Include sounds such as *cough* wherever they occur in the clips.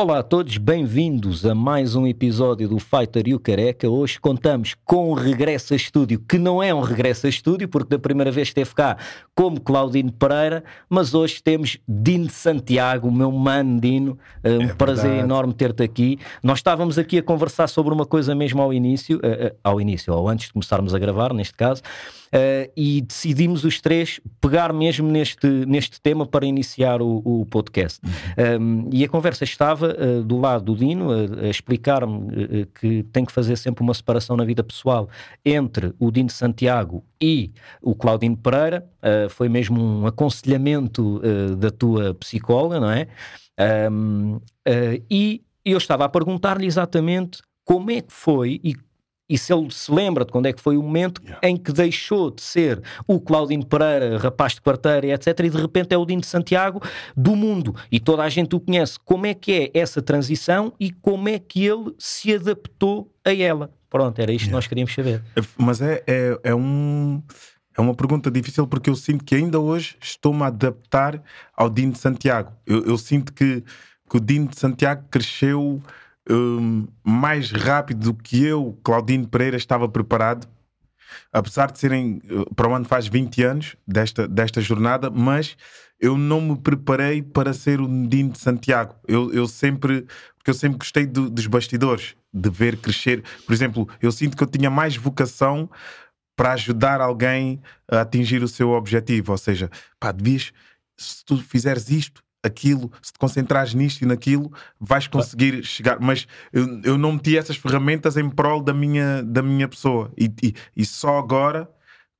Olá a todos, bem-vindos a mais um episódio do Fighter e o Careca. Hoje contamos com um regresso a estúdio, que não é um regresso a estúdio, porque da primeira vez esteve cá como Claudino Pereira, mas hoje temos Dino Santiago, o meu mano Dino. Um é prazer enorme ter-te aqui. Nós estávamos aqui a conversar sobre uma coisa mesmo ao início, uh, uh, ao início, ou antes de começarmos a gravar, neste caso, e decidimos os três pegar mesmo neste, neste tema para iniciar o, o podcast. Um, e a conversa estava uh, do lado do Dino a, explicar-me uh, que tem que fazer sempre uma separação na vida pessoal entre o Dino Santiago e o Claudino Pereira. foi mesmo um aconselhamento da tua psicóloga, não é? Um, e eu estava a perguntar-lhe exatamente como é que foi e e se ele se lembra de quando é que foi o momento yeah. em que deixou de ser o Claudino Pereira, rapaz de quarteira, etc., e de repente é o Dino de Santiago do mundo, e toda a gente o conhece. Como é que é essa transição e como é que ele se adaptou a ela? Pronto, era isto yeah. que nós queríamos saber. É, mas é, é, é um... É uma pergunta difícil porque eu sinto que ainda hoje estou-me a adaptar ao Dino de Santiago. Eu, eu sinto que, que o Dino de Santiago cresceu um, mais rápido do que eu, Claudino Pereira, estava preparado. Apesar de serem, uh, para o ano faz 20 anos desta, desta jornada, mas eu não me preparei para ser o Dino de Santiago. Eu, eu sempre, porque eu sempre gostei do, dos bastidores, de ver crescer. Por exemplo, eu sinto que eu tinha mais vocação para ajudar alguém a atingir o seu objetivo. Ou seja, pá, devias, se tu fizeres isto, aquilo, se te concentrares nisto e naquilo, vais conseguir chegar. Mas eu, eu não meti essas ferramentas em prol da minha, da minha pessoa. E, e, e só agora,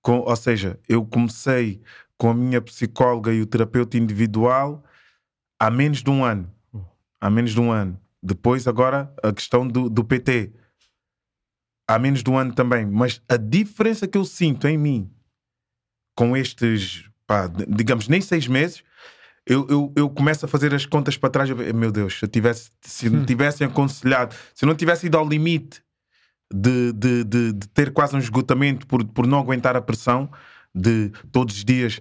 com, ou seja, eu comecei com a minha psicóloga e o terapeuta individual há menos de um ano. Há menos de um ano. Depois, agora, a questão do, do PT. Há menos de um ano também. Mas a diferença que eu sinto em mim com estes, pá, digamos, nem seis meses, eu, eu, eu começo a fazer as contas para trás. Eu, meu Deus, se, eu tivesse, se me hum. tivessem aconselhado, se eu não tivesse ido ao limite de, de, de, de, ter quase um esgotamento por, por não aguentar a pressão, de todos os dias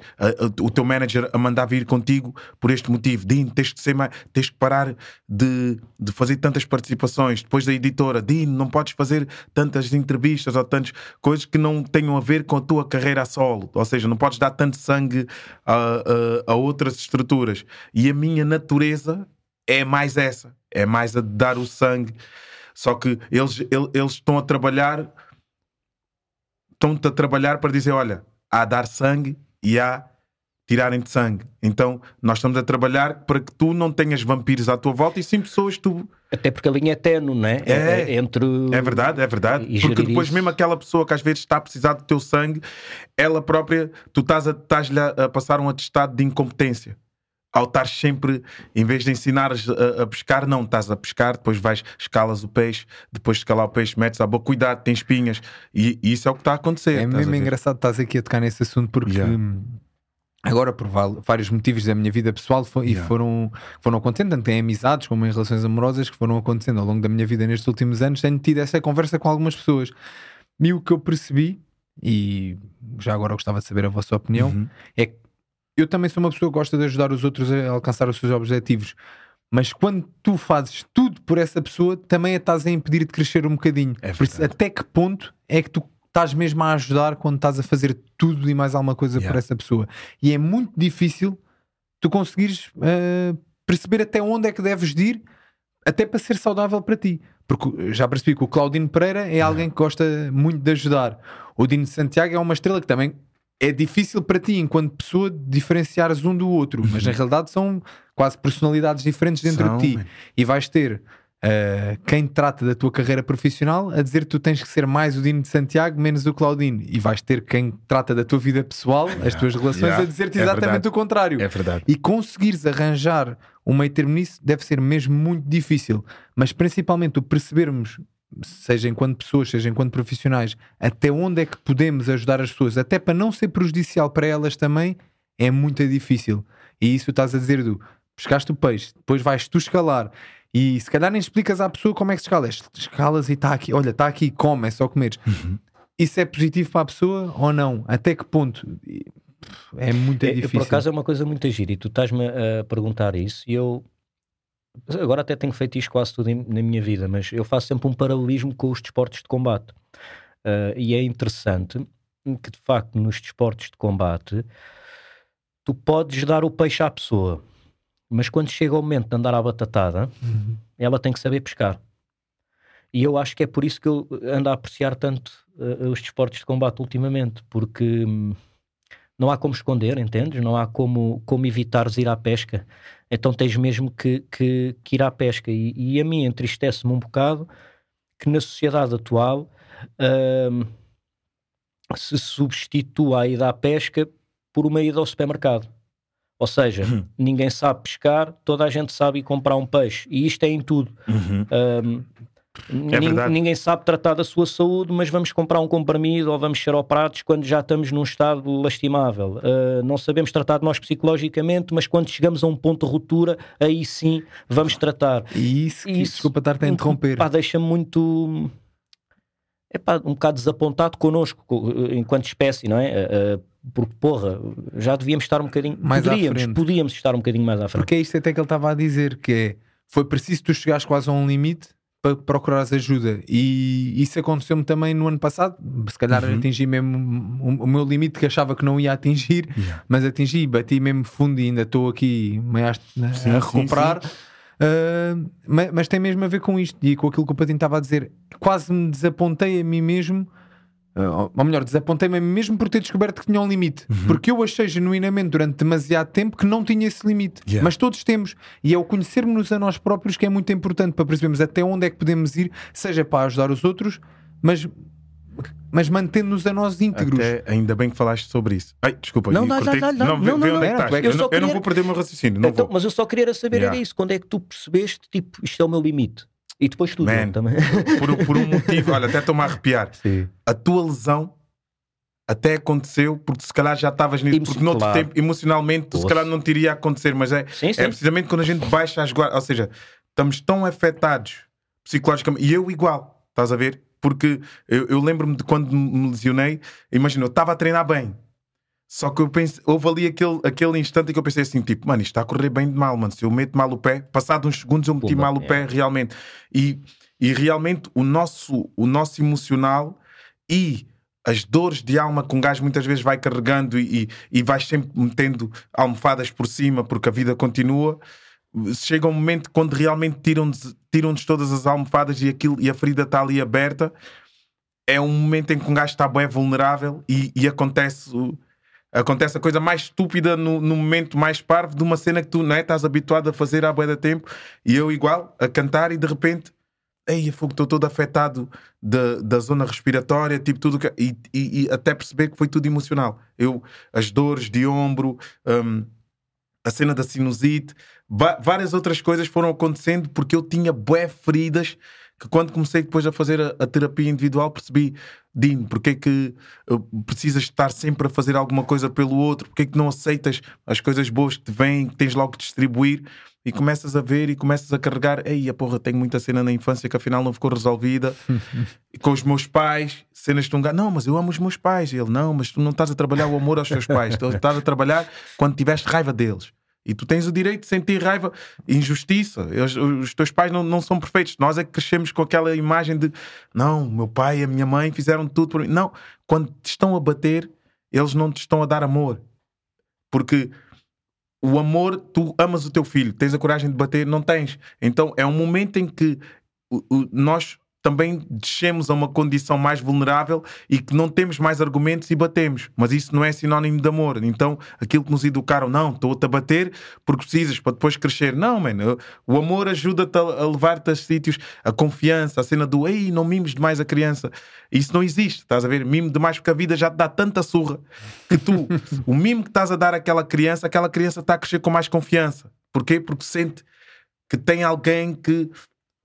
o teu manager a mandar vir contigo por este motivo. Dino, tens que, ser mais, tens que parar de, de fazer tantas participações. Depois da editora, Dino, não podes fazer tantas entrevistas ou tantas coisas que não tenham a ver com a tua carreira a solo. Ou seja, não podes dar tanto sangue a, a, a outras estruturas. E a minha natureza é mais essa. É mais a dar o sangue. Só que eles, eles, eles estão a trabalhar estão-te a trabalhar para dizer: olha, a dar sangue e a tirarem de sangue. Então, nós estamos a trabalhar para que tu não tenhas vampiros à tua volta e sim pessoas que tu. Até porque a linha é tenue, não é? É, é entre. É verdade, é verdade. Porque depois, isso. mesmo aquela pessoa que às vezes está a precisar do teu sangue, ela própria, tu estás-lhe a, a passar um atestado de incompetência ao estar sempre, em vez de ensinares a, a, pescar, não, estás a pescar, depois vais, escalas o peixe, depois de escalar o peixe, metes a boca, cuidado, tem espinhas, e, e isso é o que está a acontecer. É mesmo engraçado estás aqui a tocar nesse assunto porque. Yeah. Agora, por vários motivos da minha vida pessoal e yeah. foram, foram acontecendo, tanto em amizades como em relações amorosas que foram acontecendo ao longo da minha vida nestes últimos anos, tenho tido essa conversa com algumas pessoas. E o que eu percebi, e já agora gostava de saber a vossa opinião, uhum. é que eu também sou uma pessoa que gosta de ajudar os outros a alcançar os seus objetivos. Mas quando tu fazes tudo por essa pessoa, também a estás a impedir de crescer um bocadinho. É isso, até que ponto é que tu estás mesmo a ajudar quando estás a fazer tudo e mais alguma coisa yeah. por essa pessoa? E é muito difícil tu conseguires uh, perceber até onde é que deves ir, até para ser saudável para ti. Porque já percebi que o Claudino Pereira é yeah. alguém que gosta muito de ajudar. O Dino de Santiago é uma estrela que também é difícil para ti, enquanto pessoa, diferenciares um do outro, mas na uhum. realidade são quase personalidades diferentes dentro são, de ti. Man. E vais ter uh, quem trata da tua carreira profissional a dizer que tu tens que ser mais o Dino de Santiago, menos o Claudino. E vais ter quem trata da tua vida pessoal, yeah. as tuas relações, yeah. a dizer-te é exatamente o contrário. É verdade. E conseguires arranjar um meio termo nisso deve ser mesmo muito difícil. Mas principalmente o percebermos seja enquanto pessoas, seja enquanto profissionais, até onde é que podemos ajudar as pessoas, até para não ser prejudicial para elas também, é muito difícil. E isso estás a dizer do pescaste o peixe, depois vais tu escalar. E se calhar nem explicas à pessoa como é que se escala. Escalas e está aqui, olha, está aqui, come, é só comer. Uhum. Isso é positivo para a pessoa ou não? Até que ponto? É muito é, difícil. Por acaso é uma coisa muito gira e tu estás-me a perguntar isso e eu agora até tenho feito isto quase tudo em, na minha vida, mas eu faço sempre um paralelismo com os desportos de combate. Uh, e é interessante que, de facto, nos desportos de combate, tu podes dar o peixe à pessoa, mas quando chega o momento de andar à batatada, uhum. ela tem que saber pescar. E eu acho que é por isso que eu ando a apreciar tanto uh, os desportos de combate ultimamente, porque hum, não há como esconder, entendes? Não há como, como evitares ir à pesca. Então tens mesmo que, que, que ir à pesca. E, e a mim entristece-me um bocado que na sociedade atual uh, se substitua a ida à pesca por uma ida ao supermercado. Ou seja, uhum. ninguém sabe pescar, toda a gente sabe ir comprar um peixe. E isto é em tudo. Uhum. Um, é ninguém sabe tratar da sua saúde, mas vamos comprar um comprimido ou vamos ser operados quando já estamos num estado lastimável. Uh, não sabemos tratar de nós psicologicamente, mas quando chegamos a um ponto de ruptura, aí sim vamos tratar. E isso, isso desculpa estar a interromper. Deixa-me muito epá, um bocado desapontado connosco, enquanto espécie, não é? Uh, porque, porra, já devíamos estar um bocadinho. Mais poderíamos, podíamos estar um bocadinho mais à frente. Porque é isto até que ele estava a dizer: que é, foi preciso tu chegares quase a um limite para procurares ajuda. E isso aconteceu-me também no ano passado. Se calhar uhum. atingi mesmo o, meu limite que achava que não ia atingir, yeah. mas atingi, bati mesmo fundo e ainda estou aqui meio a, sim, a recuperar. Sim, sim. Uh, mas, mas, tem mesmo a ver com isto e com aquilo que o Patinho estava a dizer. Quase me desapontei a mim mesmo ou melhor, desapontei-me mesmo por ter descoberto que tinha um limite. Uhum. Porque eu achei genuinamente durante demasiado tempo que não tinha esse limite. Yeah. Mas todos temos. E é o conhecermos-nos a nós próprios que é muito importante para percebermos até onde é que podemos ir, seja para ajudar os outros, mas mas mantendo-nos a nós íntegros. Até, ainda bem que falaste sobre isso. Ai, desculpa, não, não, não, não, não, não, não, é não, eu, eu, não vou perder o meu raciocínio. Não então, vou. Mas eu só queria saber yeah. era isso. Quando é que tu percebeste, tipo, isto é o meu limite? E depois tudo Man, também. Por, por, um motivo, olha, até estou-me a arrepiar. Sim. A tua lesão até aconteceu porque se calhar já estavas nisso, porque no outro tempo, emocionalmente, Poxa. se calhar não teria a acontecer, mas é, sim, sim. é precisamente quando a gente baixa as guardas, ou seja, estamos tão afetados psicologicamente, e eu igual, estás a ver? Porque eu, eu lembro-me de quando me lesionei, imagina, eu estava a treinar bem, só que eu pensei, houve ali aquele, aquele instante em que eu pensei assim, tipo, mano, isto está a correr bem de mal, mano. Se eu meto mal o pé, passado uns segundos eu meti Pumba, mal o pé, é. realmente. E, e realmente o nosso, o nosso emocional e as dores de alma que um gajo muitas vezes vai carregando e, e, e vai sempre metendo almofadas por cima porque a vida continua. Chega um momento quando realmente tiram-nos tiram todas as almofadas e, aquilo, e a ferida está ali aberta. É um momento em que um gajo está bem vulnerável e, e acontece acontece a coisa mais estúpida no, no, momento mais parvo de uma cena que tu não é, estás habituado a fazer há bué de tempo e eu igual a cantar e de repente Ei, fogo, estou todo afetado da, da zona respiratória, tipo tudo que, e, e, e, até perceber que foi tudo emocional. Eu, as dores de ombro, um, a cena da sinusite, várias outras coisas foram acontecendo porque eu tinha bué feridas que quando comecei depois a fazer a, a terapia individual percebi, Dino, porque é que uh, precisas estar sempre a fazer alguma coisa pelo outro, porque é que não aceitas as coisas boas que te vêm, que tens logo que distribuir? E começas a ver e começas a carregar, ei, a porra, tenho muita cena na infância que afinal não ficou resolvida. *laughs* Com os meus pais, cenas de um gajo, não, mas eu amo os meus pais, e ele, não, mas tu não estás a trabalhar o amor aos teus pais, tu estás a trabalhar quando tiveste raiva deles. E tu tens o direito de sentir raiva, injustiça. Os, teus pais não, não são perfeitos. Nós é que crescemos com aquela imagem de não, meu pai e a minha mãe fizeram tudo por mim. Não, quando te estão a bater, eles não te estão a dar amor. Porque o amor, tu amas o teu filho, tens a coragem de bater, não tens. Então é um momento em que nós também descemos a uma condição mais vulnerável e que não temos mais argumentos e batemos. Mas isso não é sinónimo de amor. Então, aquilo que nos educaram, não, estou-te a bater porque precisas para depois crescer. Não, mano. O amor ajuda-te a levar-te a sítios, a confiança, a cena do ei, não mimes demais a criança. Isso não existe, estás a ver? Mimo demais porque a vida já te dá tanta surra que tu, o mimo que estás a dar àquela criança, aquela criança está a crescer com mais confiança. Porquê? Porque sente que tem alguém que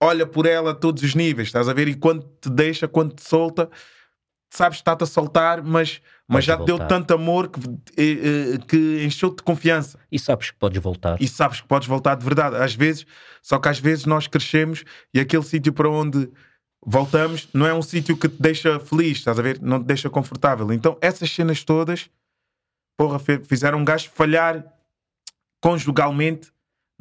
olha por ela a todos os níveis, estás a ver? E quando te deixa, quando te solta, sabes que está-te a soltar, mas, mas já te deu tanto amor que, eh, eh, que encheu-te de confiança. E sabes que podes voltar. E sabes que podes voltar de verdade. Às vezes, só que às vezes nós crescemos e aquele sítio para onde voltamos não é um sítio que te deixa feliz, estás a ver? Não te deixa confortável. Então, essas cenas todas, porra, fizeram um gajo falhar conjugalmente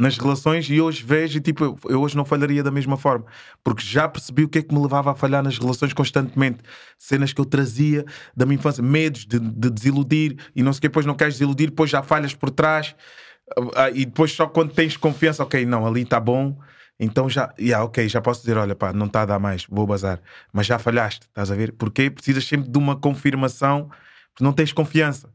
nas relações e hoje vejo e tipo, eu, eu hoje não falharia da mesma forma, porque já percebi o que é que me levava a falhar nas relações constantemente, cenas que eu trazia da minha infância, medos de, de desiludir e não sei o que, depois não queres desiludir, depois já falhas por trás ah, e depois só quando tens confiança, ok, não, ali está bom, então já, yeah, ok, já posso dizer, olha pá, não está a dar mais, vou bazar, mas já falhaste, estás a ver? Porque precisas sempre de uma confirmação, porque não tens confiança.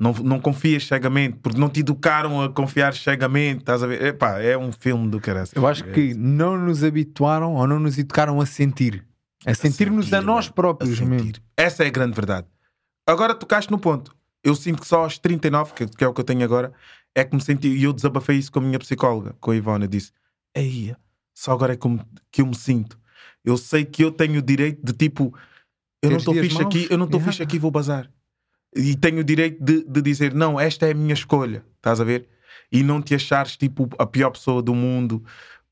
Não, não confias cegamente, porque não te educaram a confiar cegamente, estás a ver? Epá, é um filme do caralho. Eu acho que não nos habituaram ou não nos educaram a sentir. A sentir-nos a, a nós próprios mesmo. Essa é a grande verdade. Agora tocaste no ponto. Eu sinto que só aos 39, que, que é o que eu tenho agora, é que me senti, e eu desabafei isso com a minha psicóloga, com a Ivona, disse: Ei, só agora é me, que eu me sinto. Eu sei que eu tenho o direito de tipo, eu não estou fixe aqui, eu não estou yeah. fixe aqui, vou bazar e tenho o direito de, de dizer não, esta é a minha escolha, estás a ver? E não te achares tipo a pior pessoa do mundo,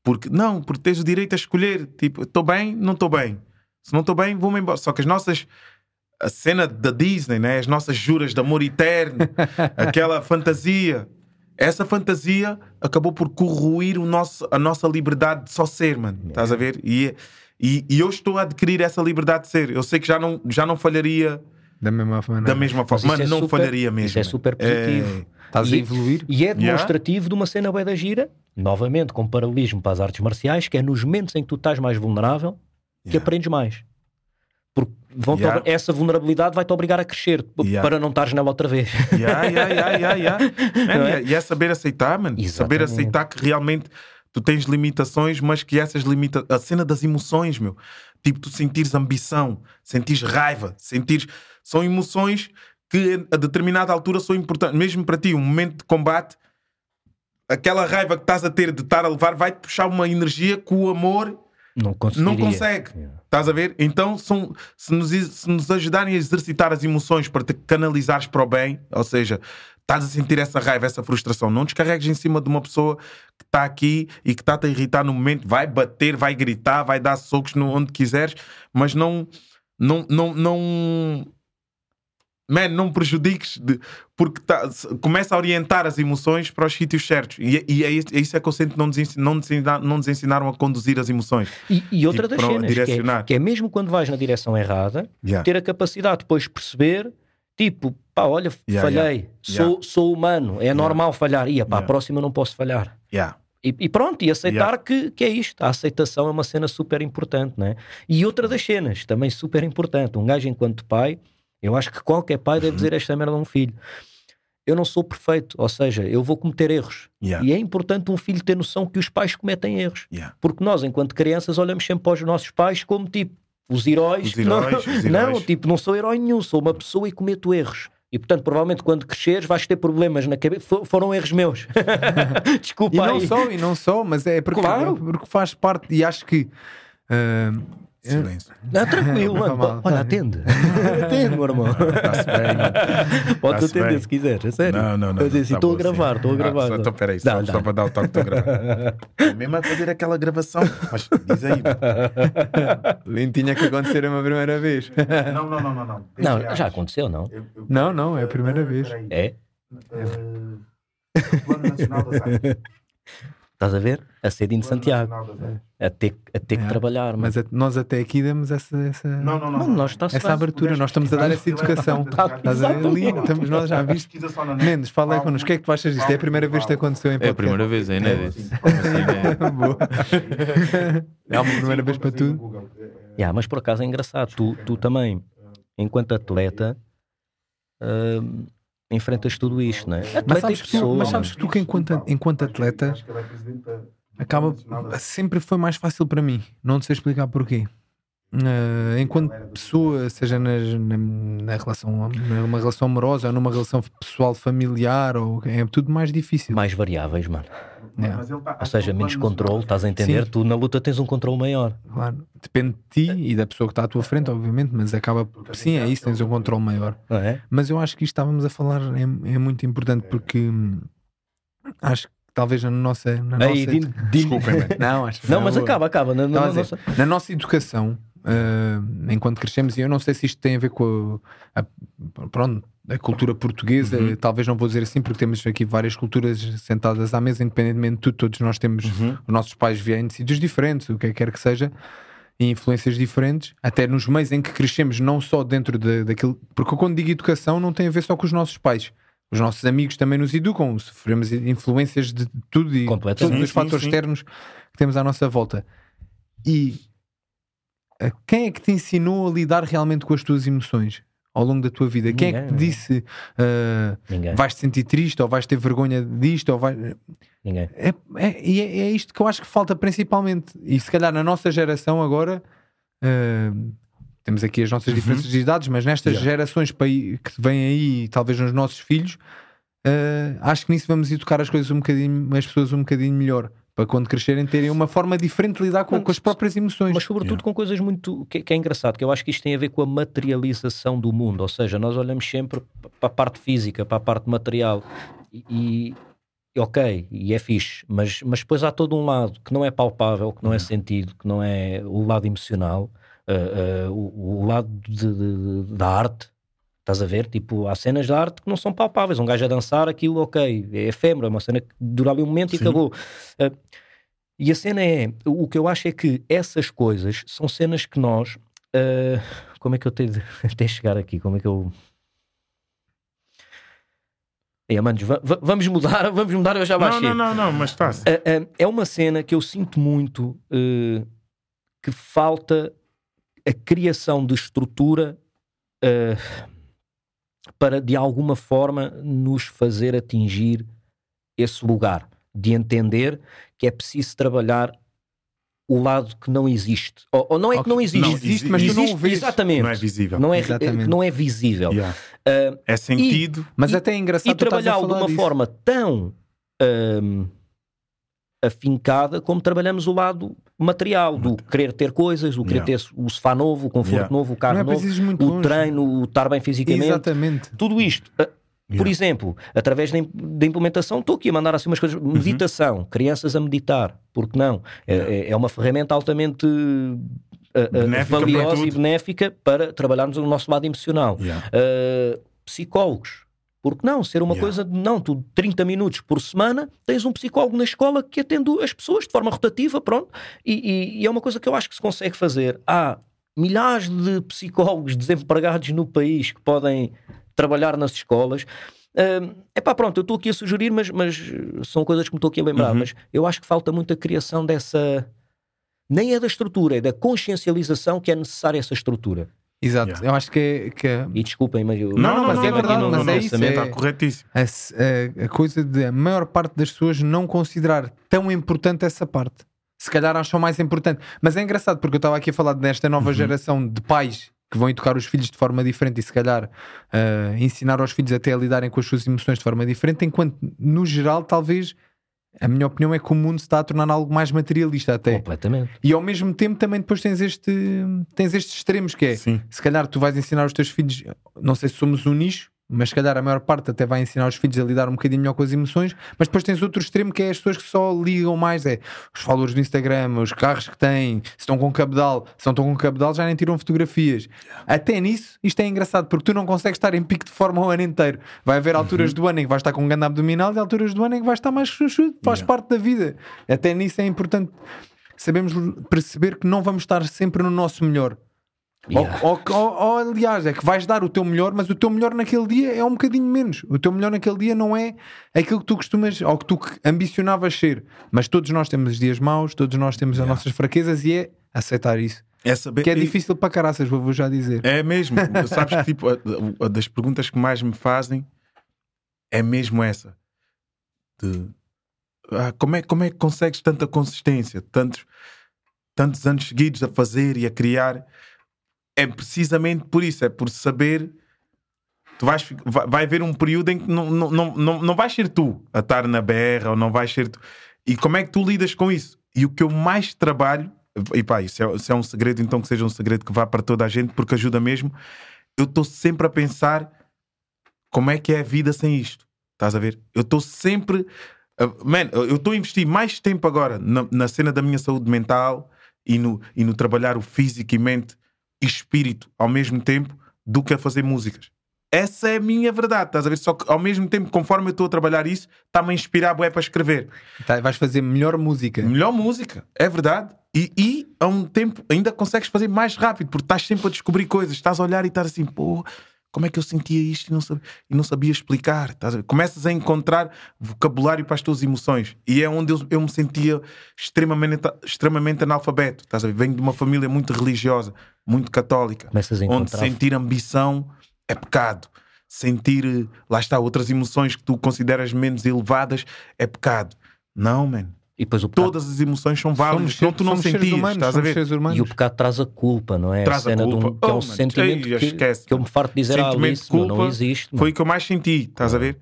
porque não, porque tens o direito a escolher, tipo, estou bem, não estou bem. Se não estou bem, vou-me embora. Só que as nossas a cena da Disney, né? as nossas juras de amor eterno, *laughs* aquela fantasia, essa fantasia acabou por corroer o nosso, a nossa liberdade de só ser, mano. Estás a ver? E, e, e, eu estou a adquirir essa liberdade de ser. Eu sei que já não, já não falharia da mesma forma. Da mesma forma. Mas, mas é não super, falharia mesmo. Isso é super positivo. É... Estás a evoluir. E é demonstrativo yeah. de uma cena bem da gira, novamente com paralelismo para as artes marciais, que é nos momentos em que tu estás mais vulnerável que yeah. aprendes mais. Porque yeah. essa vulnerabilidade vai-te obrigar a crescer para não estares nela outra vez. *laughs* é? E é saber aceitar, mano. Saber aceitar que realmente tu tens limitações, mas que essas limitações. A cena das emoções, meu. Tipo, tu sentires ambição, sentires raiva, sentires são emoções que a determinada altura são importantes. Mesmo para ti, um momento de combate, aquela raiva que estás a ter de estar a levar vai-te puxar uma energia que o amor não, não consegue. Yeah. Estás a ver? Então, são, se, nos, se nos ajudarem a exercitar as emoções para te canalizares para o bem, ou seja, estás a sentir essa raiva, essa frustração, não descarregues em cima de uma pessoa que está aqui e que está-te a irritar no momento, vai bater, vai gritar, vai dar socos no, onde quiseres, mas não, não, não, não man, não prejudiques, de, porque tá, começa a orientar as emoções para os sítios certos. E, e é, isso, é, isso é que eu sinto não nos, ensinaram, não nos, ensinaram, não ensinaram a conduzir as emoções. E, e outra tipo, das cenas, que é, que é, mesmo quando vais na direção errada, yeah. ter a capacidade depois de perceber, tipo, pá, olha, yeah, falhei, yeah. Sou, sou humano, é normal falhar, e para a próxima não posso falhar. E, e, pronto, e aceitar que, que é isto. A aceitação é uma cena super importante, né? E outra das cenas, também super importante, um gajo enquanto pai eu acho que qualquer pai deve uhum. dizer esta merda a um filho. Eu não sou perfeito, ou seja, eu vou cometer erros. Yeah. E é importante um filho ter noção que os pais cometem erros. Yeah. Porque nós, enquanto crianças, olhamos sempre para os nossos pais como tipo os heróis. Os heróis, *laughs* não, os heróis. não, tipo, não sou herói nenhum, sou uma pessoa e cometo erros. E portanto, provavelmente quando cresceres vais ter problemas na cabeça. Foram erros meus. *laughs* Desculpa. E não aí. só, e não só, mas é porque, claro. porque faz parte, e acho que. Uh, Silêncio. Não, tranquilo, mano. Olha, atende. atende, meu irmão. Está-se bem, mano. Podes atender bem. se quiser, é sério. Não, não, não. Eu disse, estou tá a gravar, estou a gravar. Ah, então, peraí, só, só para dar o toque, estou a gravar. É mesmo a fazer aquela gravação. Mas diz aí. Lin tinha que acontecer uma primeira vez. Não, não, não, não. Não, não já aconteceu, não? Eu, eu, não, não, é a primeira vez. É? Uh, Plano Nacional das *laughs* Artes. Estás a ver? A sede de Santiago. A ter, a ter é. que trabalhar. Mas a, nós até aqui damos essa, essa, não, não, não, nós essa abertura, nós estamos a dar essa educação. Estás a ver ali, estamos nós já viste. Mendes, fala aí connosco, o que é que tu achas disto? É a primeira vez que aconteceu em podcast? É a primeira vez, é inédito. *laughs* *laughs* É uma primeira vez para tudo. Yeah, mas por acaso é engraçado, tu, tu também, enquanto atleta. Uh, enfrentas tudo isto, não é? Atleta mas sabes, pessoa, tu, mas sabes que tu que enquanto, enquanto atleta acaba sempre foi mais fácil para mim. Não te sei explicar porquê. Uh, enquanto pessoa, seja nas, na, na, relação, numa relação amorosa ou numa relação pessoal familiar, ou, é tudo mais difícil. Mais variáveis, mano. É. Tá, ou seja, menos controle, estás a entender? Sim. Tu na luta tens um controle maior. Claro, depende de ti e da pessoa que está à tua frente, obviamente, mas acaba. Sim, é isso, tens um controle maior. É? Mas eu acho que isto estávamos a falar é, é muito importante porque hum, acho que talvez na nossa. Na Aí, nossa... Desculpem, *laughs* não, acho não, mas acaba, acaba. Na, na, nossa... na nossa educação, uh, enquanto crescemos, e eu não sei se isto tem a ver com a, a, pronto, a cultura portuguesa, uhum. talvez não vou dizer assim, porque temos aqui várias culturas sentadas à mesa, independentemente de tudo, todos nós temos, uhum. os nossos pais vêm de sítios diferentes, o que quer que seja, e influências diferentes, até nos meios em que crescemos, não só dentro de, daquilo. Porque quando digo educação, não tem a ver só com os nossos pais. Os nossos amigos também nos educam, sofremos influências de tudo e todos os fatores sim. externos que temos à nossa volta. E quem é que te ensinou a lidar realmente com as tuas emoções? Ao longo da tua vida? Ninguém, Quem é que te disse uh, vais te sentir triste ou vais ter vergonha disto? Ou vais... Ninguém. É, é, é, é, isto que eu acho que falta principalmente. E se calhar na nossa geração agora. Uh, temos aqui as nossas uhum. diferenças de idades, mas nestas yeah. gerações que vêm aí, talvez nos nossos filhos, uh, acho que nisso vamos educar as coisas um bocadinho, as pessoas um bocadinho melhor para quando crescerem terem uma forma diferente de lidar com, mas, com as próprias emoções. Mas sobretudo yeah. com coisas muito que, que, é engraçado, que eu acho que isto tem a ver com a materialização do mundo, ou seja, nós olhamos sempre para a parte física, para a parte material e, e ok, e é fixe, mas, mas depois há todo um lado que não é palpável, que não é sentido, que não é o lado emocional, uh, uh, o, o, lado de, de, da arte, Estás a ver? Tipo, há cenas de arte que não são palpáveis. Um gajo a dançar, aquilo, ok, é efêmero, é uma cena que dura ali um momento Sim. e acabou. Uh, e a cena é, o que eu acho é que essas coisas são cenas que nós, uh, como é que eu tenho de *laughs* até chegar aqui? Como é que eu. É, manos, vamos mudar, *laughs* vamos mudar, eu já baixei. Não, não, não, não mas está. Uh, uh, é uma cena que eu sinto muito uh, que falta a criação de estrutura para de alguma forma nos fazer atingir esse lugar de entender que é preciso trabalhar o lado que não existe. Ou, ou não é que não existe, não, existe, mas existe, tu não o vês. Exatamente. Não é visível. Não é, não é visível. Yeah. Uh, é sentido. E, mas até é engraçado. E trabalhar de uma disso. forma tão um, afincada como trabalhamos o lado material, do querer ter coisas, o querer yeah. ter o sofá novo, o conforto yeah. novo, o carro é novo, o longe. treino, o estar bem fisicamente. Exatamente. Tudo isto. Uh, por exemplo, através da implementação, estou aqui a mandar assim umas coisas. Uhum. Meditação, uhum. crianças a meditar, porque não? É, é, é uma ferramenta altamente uh, uh, valiosa e benéfica para trabalharmos o nosso lado emocional. Yeah. Uh, psicólogos, porque não? Ser uma yeah. coisa de não, tu 30 minutos por semana tens um psicólogo na escola que atende as pessoas de forma rotativa, pronto. E, e, e é uma coisa que eu acho que se consegue fazer. Há milhares de psicólogos desempregados no país que podem trabalhar nas escolas. É uh, pá, pronto, eu estou aqui a sugerir, mas, mas são coisas que me estou aqui a lembrar. Uhum. Mas eu acho que falta muito a criação dessa. Nem é da estrutura, é da consciencialização que é necessária essa estrutura. Exato, yeah. eu acho que, que. E desculpem, mas eu. Não, não, mas não, é verdade, mas é isso. Está é, corretíssimo. A, a, a, coisa de a maior parte das pessoas não considerar tão importante essa parte. Se calhar acham mais importante. Mas é engraçado porque eu estava aqui a falar desta nova uhum. geração de pais que vão educar os filhos de forma diferente e se calhar uh, ensinar aos filhos até a lidarem com as suas emoções de forma diferente, enquanto no geral talvez a minha opinião é que o mundo se está a tornar algo mais materialista até. Completamente. E ao mesmo tempo também depois tens este tens estes extremos que é, Sim. se calhar tu vais ensinar os teus filhos, não sei se somos um nicho, mas se calhar a maior parte até vai ensinar os filhos a lidar um bocadinho melhor com as emoções, mas depois tens outro extremo que é as pessoas que só ligam mais, é os followers do Instagram, os carros que têm, se estão com cabedal, se não estão com cabedal já nem tiram fotografias. Até nisso, isto é engraçado, porque tu não consegues estar em pico de forma o ano inteiro. Vai haver alturas uhum. do ano em que vais estar com um grande abdominal e alturas do ano em que vais estar mais chuchu, faz yeah. parte da vida. Até nisso é importante sabemos perceber que não vamos estar sempre no nosso melhor Yeah. Ou, ou, ou, aliás, é que vais dar o teu melhor, mas o teu melhor naquele dia é um bocadinho menos. O teu melhor naquele dia não é aquilo que tu costumas ou que tu ambicionavas ser. Mas todos nós temos dias maus, todos nós temos yeah. as nossas fraquezas e é aceitar isso. É saber... Que é difícil para caraças, vou já dizer. É mesmo. *laughs* Sabes que tipo, a, a, das perguntas que mais me fazem é mesmo essa. De ah, como, é, como é que consegues tanta consistência, tantos, tantos anos seguidos a fazer e a criar? É precisamente por isso, é por saber. Tu vais, vai, vai haver um período em que não, não, não, não, vais ser tu a estar na berra ou não vais ser tu. E como é que tu lidas com isso? E o que eu mais trabalho, e pá, isso é, isso é um segredo, então que seja um segredo que vá para toda a gente, porque ajuda mesmo. Eu estou sempre a pensar como é que é a vida sem isto. Estás a ver? Eu estou sempre. Uh, man, eu estou a investir mais tempo agora na, na, cena da minha saúde mental e no, e no trabalhar o físico e mente e espírito ao mesmo tempo do que a fazer músicas. essa é a minha verdade, estás a ver? Só que ao mesmo tempo, conforme eu estou a trabalhar isso, está-me a inspirar bué para escrever. Tá, vais fazer melhor música. Melhor música, é verdade. E, e a um tempo ainda consegues fazer mais rápido, porque estás sempre a descobrir coisas, estás a olhar e estás assim, pô, como é que eu sentia isto e não sabia, e não sabia explicar? A? Começas a encontrar vocabulário para as tuas emoções. E é onde eu, eu me sentia extremamente, extremamente analfabeto. Estás? Venho de uma família muito religiosa, muito católica, Começas a onde encontrar sentir ambição é pecado. Sentir, lá está, outras emoções que tu consideras menos elevadas é pecado. Não, mano. E depois o pecado, Todas as emoções são válidas. Somos, Senão tu não sentias, humanos, estás a ver? e o pecado traz a culpa, não é? Traz a cena de um- culpa. que é Oh, um mano, sentimento ei, que, esquece, que eu me farto de dizer de Alice, meu, não culpa existe. mano. Foi o que eu mais senti, estás a ver?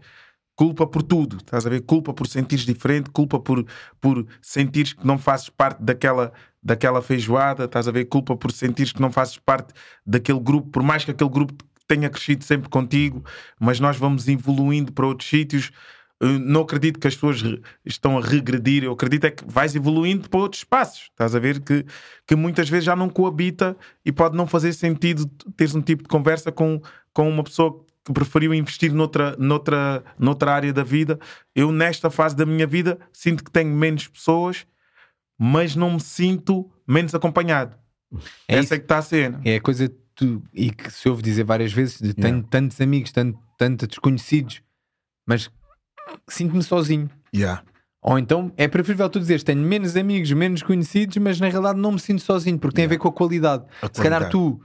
Culpa por tudo, estás a ver? Culpa por sentires diferente, culpa por, por sentires que não fazes parte daquela, daquela feijoada, estás a ver? Culpa por sentires que não fazes parte daquele grupo, por mais que aquele grupo tenha crescido sempre contigo, mas nós vamos evoluindo para outros sítios. Eu não acredito que as pessoas estão a regredir, eu acredito é que vais evoluindo para outros espaços. Estás a ver que, que muitas vezes já não coabita e pode não fazer sentido teres um tipo de conversa com, com uma pessoa que preferiu investir noutra, noutra, noutra área da vida. Eu, nesta fase da minha vida, sinto que tenho menos pessoas, mas não me sinto menos acompanhado. É Essa isso. é que está a cena. É a coisa tu, e que se ouve dizer várias vezes: de tenho tantos amigos, tanto, tanto desconhecidos, mas sinto-me sozinho. Yeah. Ou então é preferível tu dizeres tenho menos amigos, menos conhecidos, mas na realidade não me sinto sozinho, porque tem a ver com a qualidade. A Se calhar tu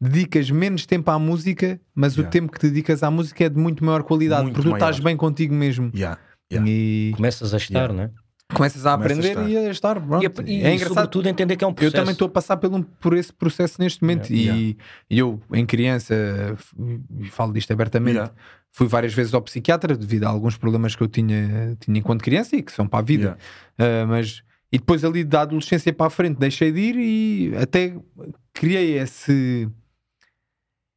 dedicas menos tempo à música, mas o Yeah. tempo que te dedicas à música é de muito maior qualidade, Muito porque tu maior. estás bem contigo mesmo. Yeah. Yeah. E Começas a estar, Yeah. não é? Começas a Começas a aprender estar. e a estar. Pronto. E, e, é engraçado. sobretudo entender que é um Eu processo. também estou a passar por, um, por esse processo neste momento Yeah. e, e eu, em criança, e falo disto abertamente, Yeah. fui várias vezes ao psiquiatra devido a alguns problemas que eu tinha, tinha enquanto criança e que são para a vida. Yeah. Uh, mas e depois ali da adolescência para a frente deixei de ir e até criei esse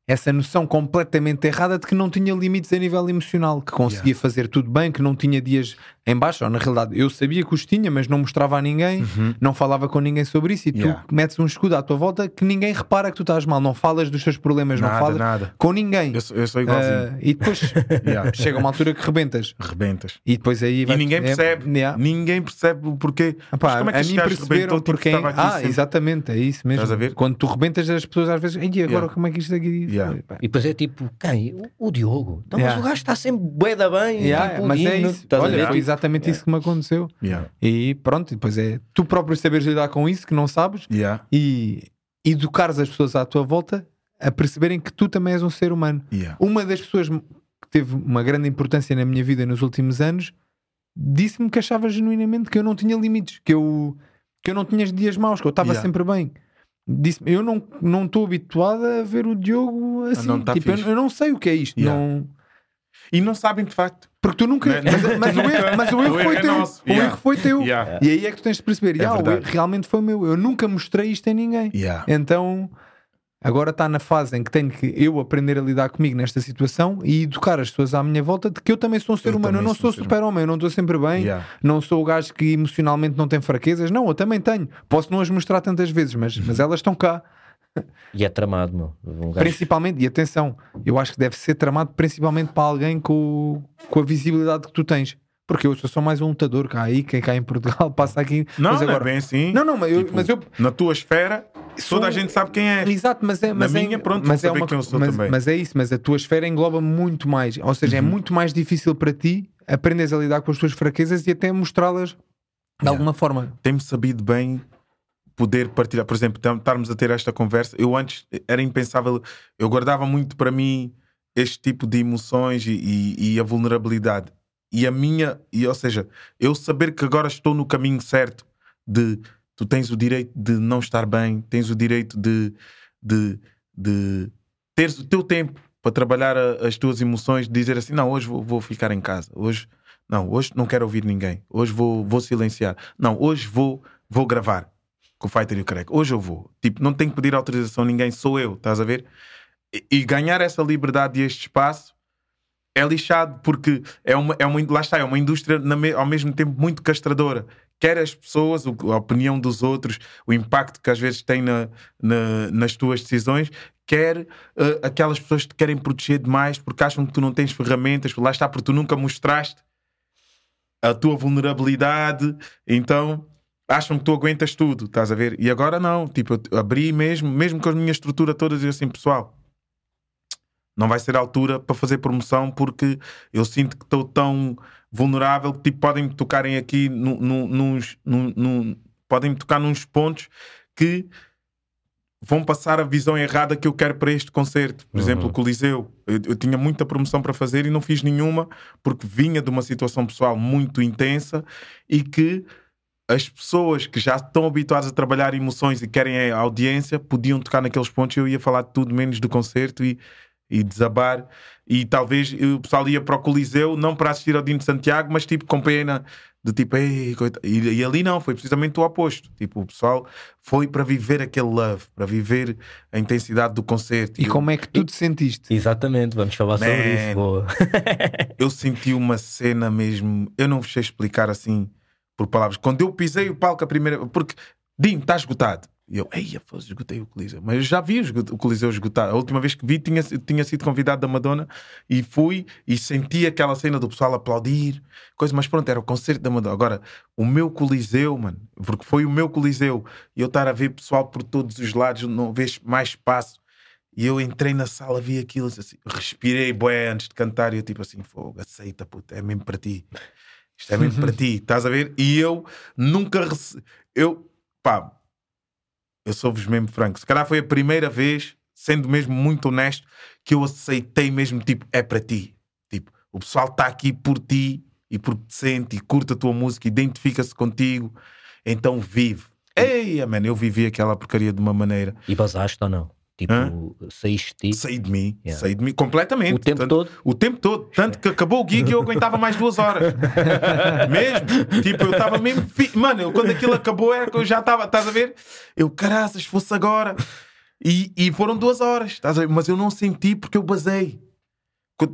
essa noção completamente errada de que não tinha limites a nível emocional, que conseguia fazer tudo bem, que não tinha dias em baixo, ou na realidade eu sabia que os tinha, mas não mostrava a ninguém, não falava com ninguém sobre isso e Uhum. Yeah. tu metes um escudo à tua volta que ninguém repara que tu estás mal, não falas dos teus problemas, não Nada, falas nada. com ninguém. Eu sou, eu sou igualzinho. Uh, e depois *laughs* Yeah. chega uma altura que rebentas Rebentas. e depois aí E vai- ninguém é- percebe. yeah. Ninguém percebe o porquê. Epá, como é que a mim perceberam tipo, porque estava aqui ah, sempre? exatamente, é isso mesmo. Estás a ver? Quando tu rebentas as pessoas às vezes, "Ei, agora Yeah. como é que isto aqui. E depois é tipo, quem? O, o Diogo. Então, Yeah. Mas o gajo está sempre bué da bem. Yeah, tipo, mas é isso. Olha, foi exatamente isso que me aconteceu. Yeah. E pronto, depois é tu próprio saberes lidar com isso que não sabes Yeah. e educares as pessoas à tua volta a perceberem que tu também és um ser humano. Yeah. Uma das pessoas que teve uma grande importância na minha vida nos últimos anos disse-me que achava genuinamente que eu não tinha limites, que eu, que eu não tinha dias maus, que eu estava Yeah. sempre bem. Disse-me, eu não não estou habituada a ver o Diogo assim. não tá tipo, eu, eu não sei o que é isto. Yeah. Não... E não sabem de facto. Porque tu nunca. Mas, mas o erro, mas o erro *laughs* O foi erro é teu. O Yeah. erro foi teu. Yeah. E aí é que tu tens de perceber. É "Ya, o erro realmente foi meu. Eu nunca mostrei isto a ninguém. Yeah. Então agora está na fase em que tenho que eu aprender a lidar comigo nesta situação e educar as pessoas à minha volta de que eu também sou um ser Eu humano. Eu não sou sou super-homem, eu não estou sempre bem, não sou o gajo que emocionalmente não tem fraquezas. Não, eu também tenho. Posso não as mostrar tantas vezes, mas, mas elas estão cá. E é tramado, meu. Um gajo- Principalmente, e atenção, eu acho que deve ser tramado principalmente para alguém com, com a visibilidade que tu tens. Porque eu sou só mais um lutador cá aí, quem cá em Portugal *laughs* passa aqui. Não, mas não agora, é bem assim. Não, não, mas eu, Tipo, mas eu Na tua esfera, Sou- toda a gente sabe quem é. Exato, mas é, mas é, minha, pronto, mas é uma, quem eu sou mas, também. mas é isso, mas a tua esfera engloba muito mais, ou seja, Uhum. é muito mais difícil para ti aprenderes a lidar com as tuas fraquezas e até mostrá-las de Yeah. alguma forma. Tem-me sabido bem poder partilhar. Por exemplo, estarmos a ter esta conversa. Eu antes era impensável, eu guardava muito para mim este tipo de emoções e, e- e a vulnerabilidade. E a minha, e, ou seja, eu saber que agora estou no caminho certo de tu tens o direito de não estar bem, tens o direito de, de, de teres o teu tempo para trabalhar a- as tuas emoções, dizer assim: não, hoje vou, vou ficar em casa, hoje não, hoje não quero ouvir ninguém, hoje vou, vou silenciar, não, hoje vou, vou gravar com o Fighter e o Careca, hoje eu vou, tipo, não tenho que pedir autorização a ninguém, sou eu, estás a ver? E, e ganhar essa liberdade e este espaço é lixado porque é uma, é uma, lá está, é uma indústria me- ao mesmo tempo muito castradora. Quer as pessoas, a opinião dos outros, o impacto que às vezes tem na, na nas tuas decisões, quer uh, aquelas pessoas que te querem proteger demais porque acham que tu não tens ferramentas, lá está, porque tu nunca mostraste a tua vulnerabilidade, então acham que tu aguentas tudo, estás a ver? E agora não, tipo, eu abri mesmo, mesmo com a minha estrutura toda, e assim, pessoal, não vai ser a altura para fazer promoção porque eu sinto que estou tão vulnerável que tipo, podem me tocarem aqui nos, podem me tocar nos pontos que vão passar a visão errada que eu quero para este concerto. Por uhum. exemplo, o Coliseu. Eu, eu, tinha muita promoção para fazer e não fiz nenhuma porque vinha de uma situação pessoal muito intensa e que as pessoas que já estão habituadas a trabalhar emoções e querem a audiência podiam tocar naqueles pontos e eu ia falar de tudo menos do concerto e e desabar. E talvez o pessoal ia para o Coliseu, não para assistir ao Dino de Santiago, mas tipo com pena, de tipo, Ei, e, e, ali não, foi precisamente o oposto. Tipo, o pessoal foi para viver aquele love, para viver a intensidade do concerto. E, e como eu... é que tu te sentiste? Exatamente, vamos falar Man, sobre isso. Boa. *laughs* eu senti uma cena mesmo, eu não vos sei explicar assim por palavras. Quando eu pisei o palco a primeira, porque Dino, está esgotado. E eu, eia, esgotei o Coliseu. Mas eu já vi o Coliseu esgotado. A última vez que vi, tinha, tinha sido convidado da Madonna e fui e senti aquela cena do pessoal aplaudir, coisa, mas pronto, era o concerto da Madonna. Agora, o meu Coliseu, mano, porque foi o meu Coliseu, e eu estar a ver pessoal por todos os lados, não vês mais espaço. E eu entrei na sala, vi aquilo, assim, respirei boé antes de cantar, e eu tipo assim, fogo, aceita, puta, é mesmo para ti. Isto é mesmo para ti, estás a ver? E eu nunca. Rece... Eu, pá, eu sou-vos mesmo franco. Se calhar foi a primeira vez, sendo mesmo muito honesto, que eu aceitei mesmo, tipo, é para ti. Tipo, o pessoal está aqui por ti e porque te sente e curta a tua música, identifica-se contigo, então vive. Ei, man, eu vivi aquela porcaria de uma maneira. E basaste ou não? Tipo, Hã? saíste de ti? Saí de mim, yeah. saí de mim completamente. O tempo todo? O tempo todo. Tanto que acabou o gig e eu aguentava mais duas horas. *laughs* mesmo. Tipo, eu estava mesmo. Fi... Mano, eu, quando aquilo acabou era que eu já estava, estás a ver? Eu, caraças, fosse agora. E, e foram duas horas, estás a ver? Mas eu não senti porque eu basei.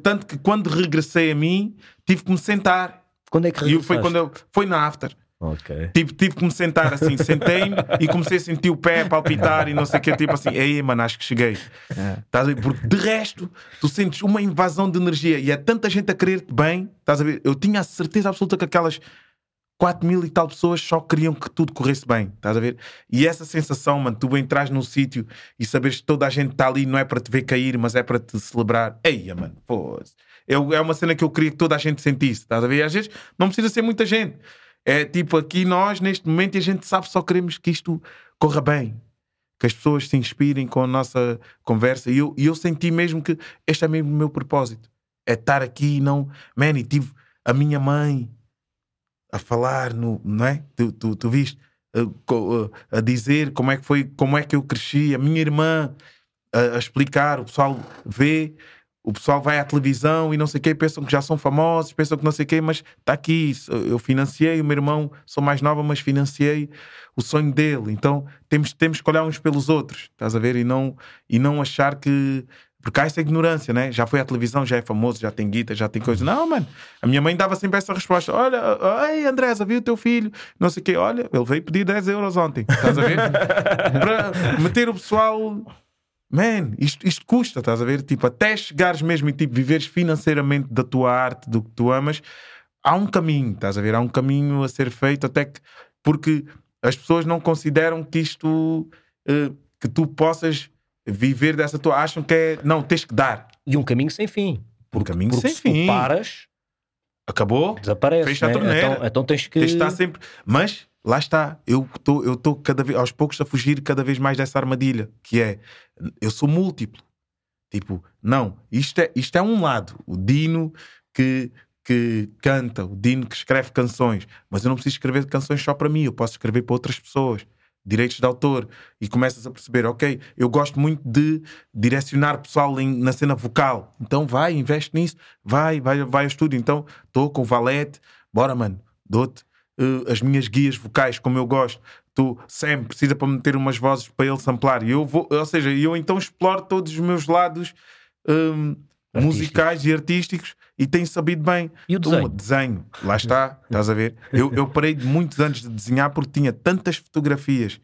Tanto que quando regressei a mim, tive que me sentar. Quando é que regressaste? E foi, quando eu, foi na after. Okay. Tipo, tive que me sentar assim, sentei-me e comecei a sentir o pé palpitar e não sei o que, tipo assim, ei, mano, acho que cheguei. É. Estás a ver? Porque de resto, tu sentes uma invasão de energia e é tanta gente a querer-te bem, estás a ver? Eu tinha a certeza absoluta que aquelas 4 mil e tal pessoas só queriam que tudo corresse bem, estás a ver? E essa sensação, mano, tu entras num sítio e saberes que toda a gente está ali não é para te ver cair, mas é para te celebrar. Eia, mano, pô, é uma cena que eu queria que toda a gente sentisse, estás a ver? E às vezes não precisa ser muita gente. É tipo, aqui nós, neste momento, a gente sabe, só queremos que isto corra bem. Que as pessoas se inspirem com a nossa conversa. E eu, e eu senti mesmo que este é mesmo o meu propósito. É estar aqui e não. Man, e tive a minha mãe a falar, no, não é? Tu, tu, tu viste? A, a, dizer como é que foi, como é que eu cresci, a minha irmã a, a explicar, o pessoal vê o pessoal vai à televisão e não sei o quê, pensam que já são famosos, pensam que não sei o quê, mas está aqui, eu financiei o meu irmão, sou mais nova, mas financiei o sonho dele. Então temos, temos que olhar uns pelos outros, estás a ver? E não, e não achar que. Porque há essa ignorância, né? Já foi à televisão, já é famoso, já tem guita, já tem coisa. Não, mano. A minha mãe dava sempre essa resposta: Olha, ei Andresa, viu o teu filho? Não sei o quê. Olha, ele veio pedir 10 euros ontem, estás a ver? *laughs* Para meter o pessoal Man, isto, isto custa, estás a ver? Tipo, até chegares mesmo e tipo, viveres financeiramente da tua arte, do que tu amas, há um caminho, estás a ver? Há um caminho a ser feito até que. Porque as pessoas não consideram que isto. Uh, que tu possas viver dessa tua. Acham que é. Não, tens que dar. E um caminho sem fim. Porque, um caminho porque sem se fim. Tu paras. Acabou. Desaparece. Fecha né? a torneira. Então, então tens que. Tens estar sempre. Mas lá está, eu estou eu tô aos poucos a fugir cada vez mais dessa armadilha, que é eu sou múltiplo. Tipo, não, isto é, isto é um lado. O Dino que, que canta, o Dino que escreve canções, mas eu não preciso escrever canções só para mim, eu posso escrever para outras pessoas. Direitos de autor, e começas a perceber, ok, eu gosto muito de direcionar pessoal em, na cena vocal, então vai, investe nisso, vai, vai, vai ao estúdio. Então estou com o Valete, bora, mano, dou-te uh, as minhas guias vocais como eu gosto. Tu, sempre precisa para meter umas vozes para ele samplar. E eu vou, ou seja, eu então exploro todos os meus lados um, musicais e artísticos e tem sabido bem. E o desenho? desenho, lá está, estás a ver? Eu, eu parei de muitos anos de desenhar porque tinha tantas fotografias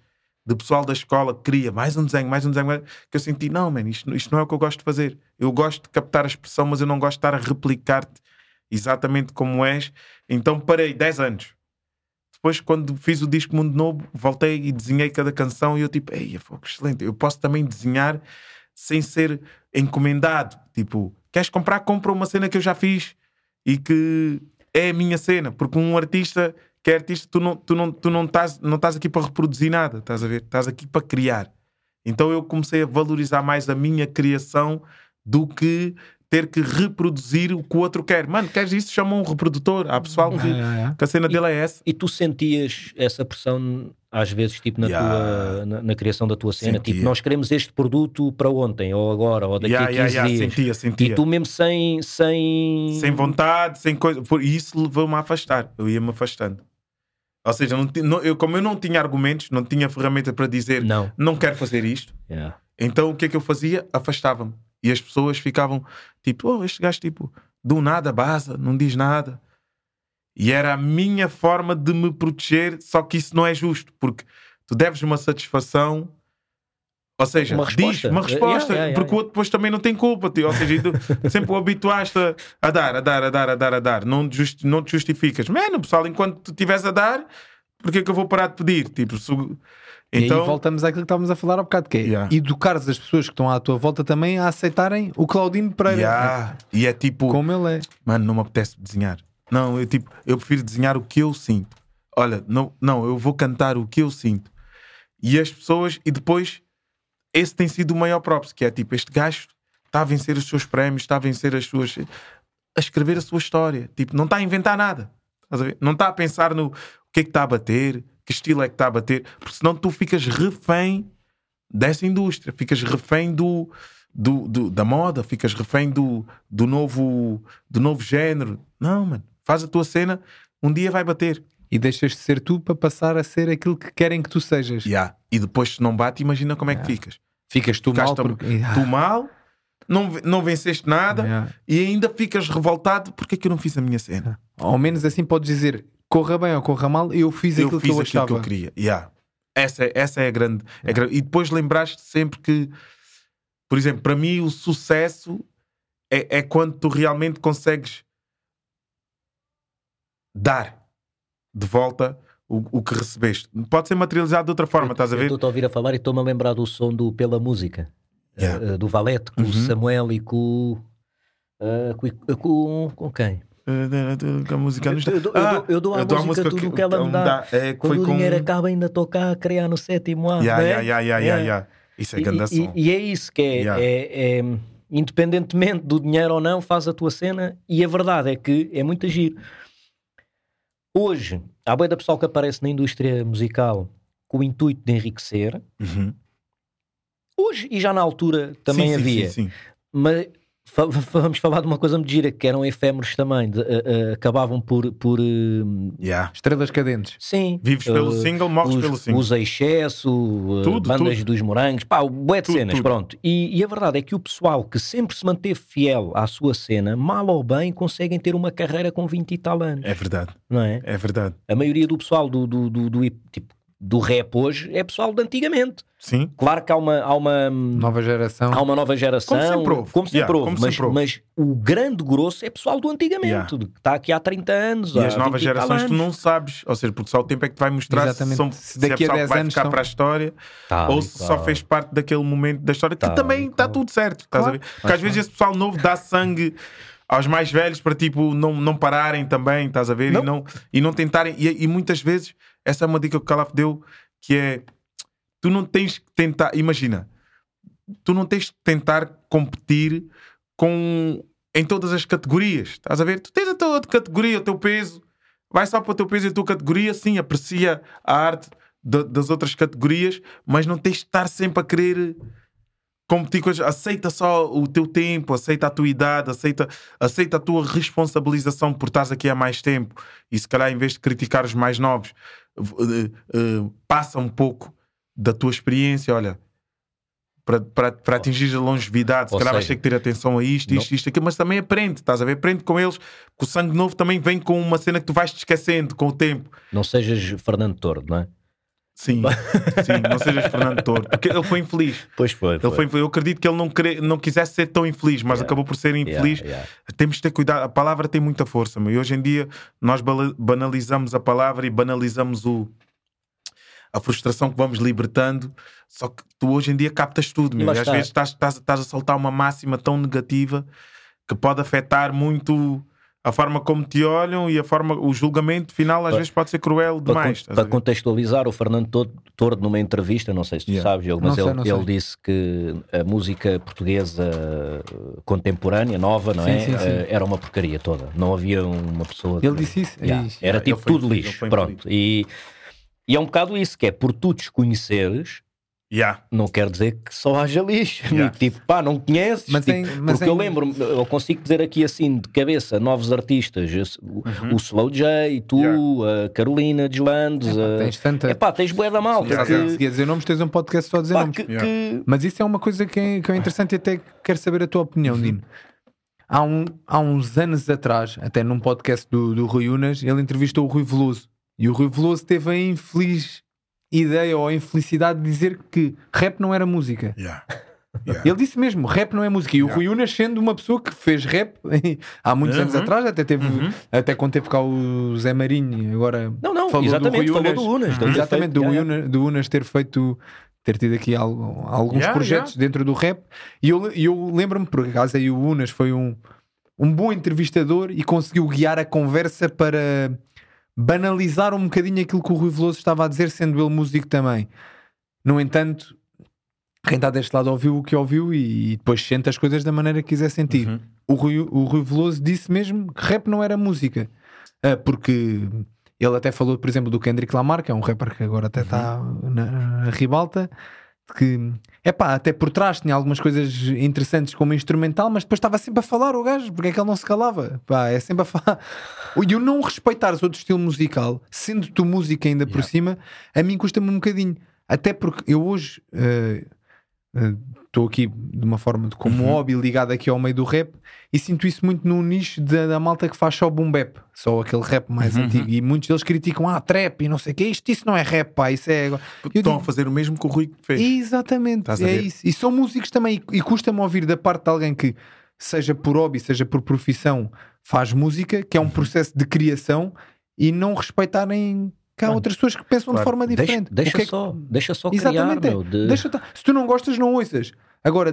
de pessoal da escola que queria mais um desenho, mais um desenho, que eu senti, não, man, isto, isto não é o que eu gosto de fazer. Eu gosto de captar a expressão, mas eu não gosto de estar a replicar-te exatamente como és. Então parei 10 anos. Depois, quando fiz o disco Mundo Novo, voltei e desenhei cada canção e eu tipo, ei, foi excelente. Eu posso também desenhar sem ser encomendado. Tipo, queres comprar? Compra uma cena que eu já fiz e que é a minha cena. Porque um artista que é artista, tu não, tu não, tu não, estás, não estás aqui para reproduzir nada, estás a ver? Estás aqui para criar. Então eu comecei a valorizar mais a minha criação do que ter que reproduzir o que o outro quer. Mano, queres isso? Chama um reprodutor. Há pessoal que, é, é. que a cena e, dele é essa. E tu sentias essa pressão às vezes, tipo, na, yeah. tua, na, na, criação da tua cena, sentia. tipo, nós queremos este produto para ontem, ou agora, ou daqui yeah, a 15 yeah, dias. Sentia, sentia. E tu mesmo sem... Sem, sem vontade, sem coisa... E isso levou-me a afastar. Eu ia-me afastando. Ou seja, não, não, eu, como eu não tinha argumentos, não tinha ferramenta para dizer não, não quero fazer isto, então o que é que eu fazia? Afastava-me. E as pessoas ficavam tipo, oh, este gajo, tipo, do nada, baza, não diz nada. E era a minha forma de me proteger, só que isso não é justo, porque tu deves uma satisfação, ou seja, uma diz uma resposta, yeah, yeah, porque o outro depois também não tem culpa, ou seja, tu *laughs* sempre o habituaste a, a, dar, a dar, a dar, a dar, a dar, não, just, não te justificas. Mano, pessoal, enquanto tu estiveres a dar, porque é que eu vou parar de pedir? Tipo, se, então, e aí voltamos àquilo que estávamos a falar há bocado, que é yeah. educares as pessoas que estão à tua volta também a aceitarem o Claudino Pereira. Yeah. E é tipo, como ele é. Mano, não me apetece desenhar. Não, eu tipo, eu prefiro desenhar o que eu sinto. Olha, não, não, eu vou cantar o que eu sinto. E as pessoas, e depois, esse tem sido o maior próprio, que é tipo, este gajo está a vencer os seus prémios, está a vencer as suas. a escrever a sua história. Tipo, não está a inventar nada. Não está a pensar no o que é que está a bater, que estilo é que está a bater, porque senão tu ficas refém dessa indústria, ficas refém do, do, do, da moda, ficas refém do, do, novo, do novo género. Não, mano, faz a tua cena, um dia vai bater. E deixas de ser tu para passar a ser aquilo que querem que tu sejas. Yeah. E depois, se não bate, imagina como é que ficas. Ficas tu Ficaste mal. Porque... Tu mal, não, não venceste nada yeah. e ainda ficas revoltado porque é que eu não fiz a minha cena. Ao menos assim podes dizer corra bem ou corra mal, eu fiz eu aquilo fiz que eu aquilo achava. que eu queria. Yeah. Essa, essa é a grande, é grande. E depois lembraste sempre que, por exemplo, para mim o sucesso é, é quando tu realmente consegues dar de volta o, o que recebeste. Pode ser materializado de outra forma, eu, estás a ver? Estou a ouvir a falar e estou-me a lembrar do som do Pela Música, yeah. uh, do Valete, com uhum. o Samuel e com, uh, com, com, com quem? A música nos dá. Eu, dou, ah, eu dou à música, música tudo o que, ela me dá. É, Quando o com... dinheiro acaba, ainda a criar no sétimo ano. Yeah, yeah, yeah, yeah, yeah, yeah. Isso é e, grande e, e, é isso que é, yeah. é, é, independentemente do dinheiro ou não, faz a tua cena. E a verdade é que é muito agir. Hoje, há boia da pessoal que aparece na indústria musical com o intuito de enriquecer. Uhum. Hoje, e já na altura também sim, havia. Sim, sim, Mas vamos falar de uma coisa muito gira que eram efêmeros também, de, uh, uh, acabavam por, por uh, yeah. estrelas cadentes. Sim, vives pelo single, morres os, pelo single. Os excesso, tudo, bandas tudo. dos morangos, pá, bué de tudo, cenas, tudo. pronto. E, e, a verdade é que o pessoal que sempre se manteve fiel à sua cena, mal ou bem, conseguem ter uma carreira com 20 e tal anos. É verdade, não é? É verdade. A maioria do pessoal do, do, do, do tipo do rap hoje é pessoal de antigamente. Sim. Claro que há uma, há uma nova geração. Há uma nova geração. Como sempre houve. Como sempre yeah, houve. Como mas, sempre mas o grande grosso é pessoal do antigamente, yeah. que está aqui há 30 anos. E as novas gerações tu não sabes, ou seja, porque só o tempo é que te vai mostrar Exatamente. se, são, se daqui se é a 10 vai anos ficar são... para a história tá, ou se só fez parte daquele momento da história, que tá, também está tudo certo. Estás a ver? Porque às vezes esse pessoal novo dá sangue aos mais velhos para tipo não, não pararem também, estás a ver? Não. E, não, e não tentarem. E, e muitas vezes, essa é uma dica que o Calaf deu que é tu não tens que tentar, imagina, tu não tens que tentar competir com em todas as categorias. Estás a ver? Tu tens a tua categoria, o teu peso, vai só para o teu peso e a tua categoria, sim, aprecia a arte de, das outras categorias, mas não tens de estar sempre a querer competir aceita só o teu tempo, aceita a tua idade, aceita, aceita a tua responsabilização por estás aqui há mais tempo e se calhar em vez de criticar os mais novos, uh, uh, passa um pouco da tua experiência, olha, para, atingir a longevidade. Se calhar vais ter que ter atenção a isto, isto, isto, aquilo, mas também aprende, estás a ver? Aprende com eles, que o sangue novo também vem com uma cena que tu vais te esquecendo com o tempo. Não sejas Fernando Tordo, não é? Sim, *laughs* sim, não sejas Fernando Tordo, porque ele foi infeliz. Pois foi. Ele foi infeliz. Eu acredito que ele não, queria, não quisesse ser tão infeliz, mas yeah. acabou por ser infeliz. Yeah, yeah. Temos de ter cuidado, a palavra tem muita força, meu. e hoje em dia nós banalizamos a palavra e banalizamos o, a frustração que vamos libertando. Só que tu hoje em dia captas tudo, meu. E, às vezes estás, estás, estás a soltar uma máxima tão negativa que pode afetar muito a forma como te olham e a forma, o julgamento final às vezes pode ser cruel demais. Para, para contextualizar, o Fernando Tordo, numa entrevista, não sei se tu yeah. sabes, mas não ele, sei, ele disse que a música portuguesa contemporânea, nova, não sim, é? Sim, sim. Eh, era uma porcaria toda. Não havia uma pessoa. Ele que... disse isso. Yeah. Era yeah, tipo tudo lixo. Pronto. E e é um bocado isso, que é por tu desconheceres, Yeah. Não quer dizer que só haja lixo. Yeah. Tipo, pá, não conheces. Mas tipo, tem, mas porque tem... eu lembro, eu consigo dizer aqui assim de cabeça novos artistas: uhum. o Slow J, tu, yeah. a Carolina Deslandes. É, tens tanta. É pá, tens boé da malta. Que... Se quer dizer nomes, tens um podcast só a dizer pá, nomes. Que, que... Mas isso é uma coisa que é, que é interessante e até quero saber a tua opinião, uhum. Dino. Há, um, há uns anos atrás, até num podcast do, do Rui Unas, ele entrevistou o Rui Veloso. E o Rui Veloso teve a infeliz ideia ou a infelicidade de dizer que rap não era música. Yeah. *laughs* Yeah. Ele disse mesmo, rap não é música. E o Rui Unas, sendo uma pessoa que fez rap *laughs* há muitos uhum. anos atrás, até teve, uhum. até quando teve cá o Zé Marinho, agora não, não, falou exatamente, do Rui Unas, falou do Unas, exatamente, do, yeah, Unas, do Unas ter feito ter tido aqui alguns projetos dentro do rap. E eu, eu lembro-me, por acaso, aí o Unas foi um, um bom entrevistador e conseguiu guiar a conversa para banalizar um bocadinho aquilo que o Rui Veloso estava a dizer, sendo ele músico também. No entanto, quem está deste lado ouviu o que ouviu e, depois sente as coisas da maneira que quiser sentir. Uhum. O, Rui, o Rui Veloso disse mesmo que rap não era música, uh, porque ele até falou, por exemplo, do Kendrick Lamar, que é um rapper que agora até está uhum. na, na ribalta que é pá, até por trás tinha algumas coisas interessantes como instrumental, mas depois estava sempre a falar o gajo, porque é que ele não se calava? Pá, é sempre a falar. *laughs* E o não respeitares outro estilo musical, sendo tu música ainda por cima, a mim custa-me um bocadinho. Até porque eu hoje. Uh, uh, estou aqui de uma forma de, como uhum. hobby ligado aqui ao meio do rap e sinto isso muito no nicho da, da malta que faz só boom bap, só aquele rap mais uhum. antigo. E muitos deles criticam, ah, trap e não sei o que, isto isso não é rap, pá, isso é. Estão digo, a fazer o mesmo que o Rui fez. Exatamente, é isso. E são músicos também, e, e custa-me ouvir da parte de alguém que, seja por hobby, seja por profissão, faz música, que é um uhum. processo de criação e não respeitarem que há outras pessoas que pensam claro. de forma diferente. Deixa, deixa é só, deixa só criar, Exatamente. Meu, de... deixa, se tu não gostas, não ouças. Agora,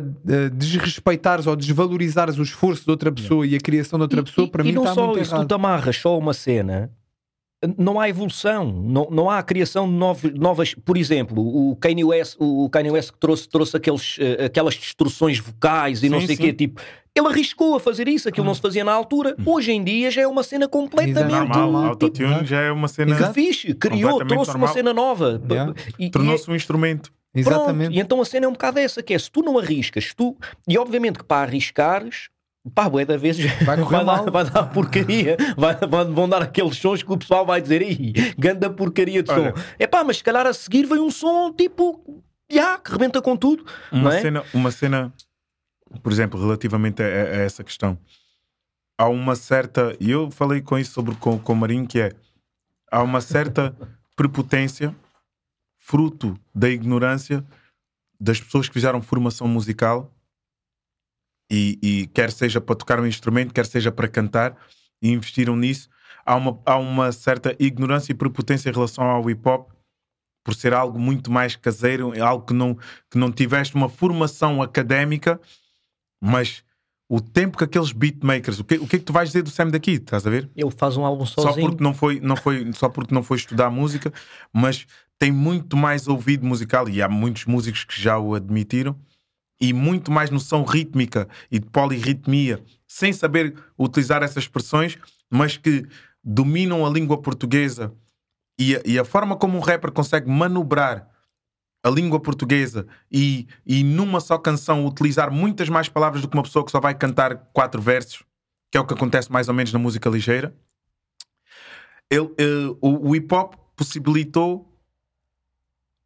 desrespeitares ou desvalorizares o esforço de outra pessoa e a criação de outra pessoa, e, para e mim está muito isso, errado. tu te amarras só uma cena, não há evolução, não, não há a criação de novos, novas. Por exemplo, o Kanye West, o Kanye West que trouxe, trouxe aqueles, uh, aquelas destruções vocais e sim, não sei o quê, tipo, ele arriscou a fazer isso, aquilo hum. não se fazia na altura. Hum. Hoje em dia já é uma cena completamente. Normal, autotune tipo, já é uma cena. Que fixe, criou, trouxe normal. uma cena nova. Yeah. Tornou-se um instrumento. Exatamente. Pronto. E então a cena é um bocado essa, que é se tu não arriscas, tu, e obviamente que para arriscares, pá, bué da vezes vai, vai, dar, vai dar porcaria, vai, vão dar aqueles sons que o pessoal vai dizer, aí, ganda porcaria de Olha, som. É pá, mas se calhar a seguir vem um som tipo, já, que rebenta com tudo. Uma, é? cena, uma cena, por exemplo, relativamente a, a, essa questão, há uma certa, e eu falei com isso sobre com, com o Marinho, que é, há uma certa *laughs* prepotência fruto da ignorância das pessoas que fizeram formação musical e, e, quer seja para tocar um instrumento, quer seja para cantar e investiram nisso. Há uma, há uma certa ignorância e prepotência em relação ao hip hop por ser algo muito mais caseiro, algo que não, que não tiveste uma formação académica, mas o tempo que aqueles beatmakers, o que, o que é que tu vais dizer do Sam daqui? Estás a ver? Ele faz um álbum sozinho. Só porque não foi, não foi, só porque não foi estudar música, mas tem muito mais ouvido musical e há muitos músicos que já o admitiram e muito mais noção rítmica e de polirritmia, sem saber utilizar essas expressões, mas que dominam a língua portuguesa e a, e a forma como um rapper consegue manobrar a língua portuguesa e, e numa só canção utilizar muitas mais palavras do que uma pessoa que só vai cantar quatro versos, que é o que acontece mais ou menos na música ligeira. Ele, uh, o, o hip hop possibilitou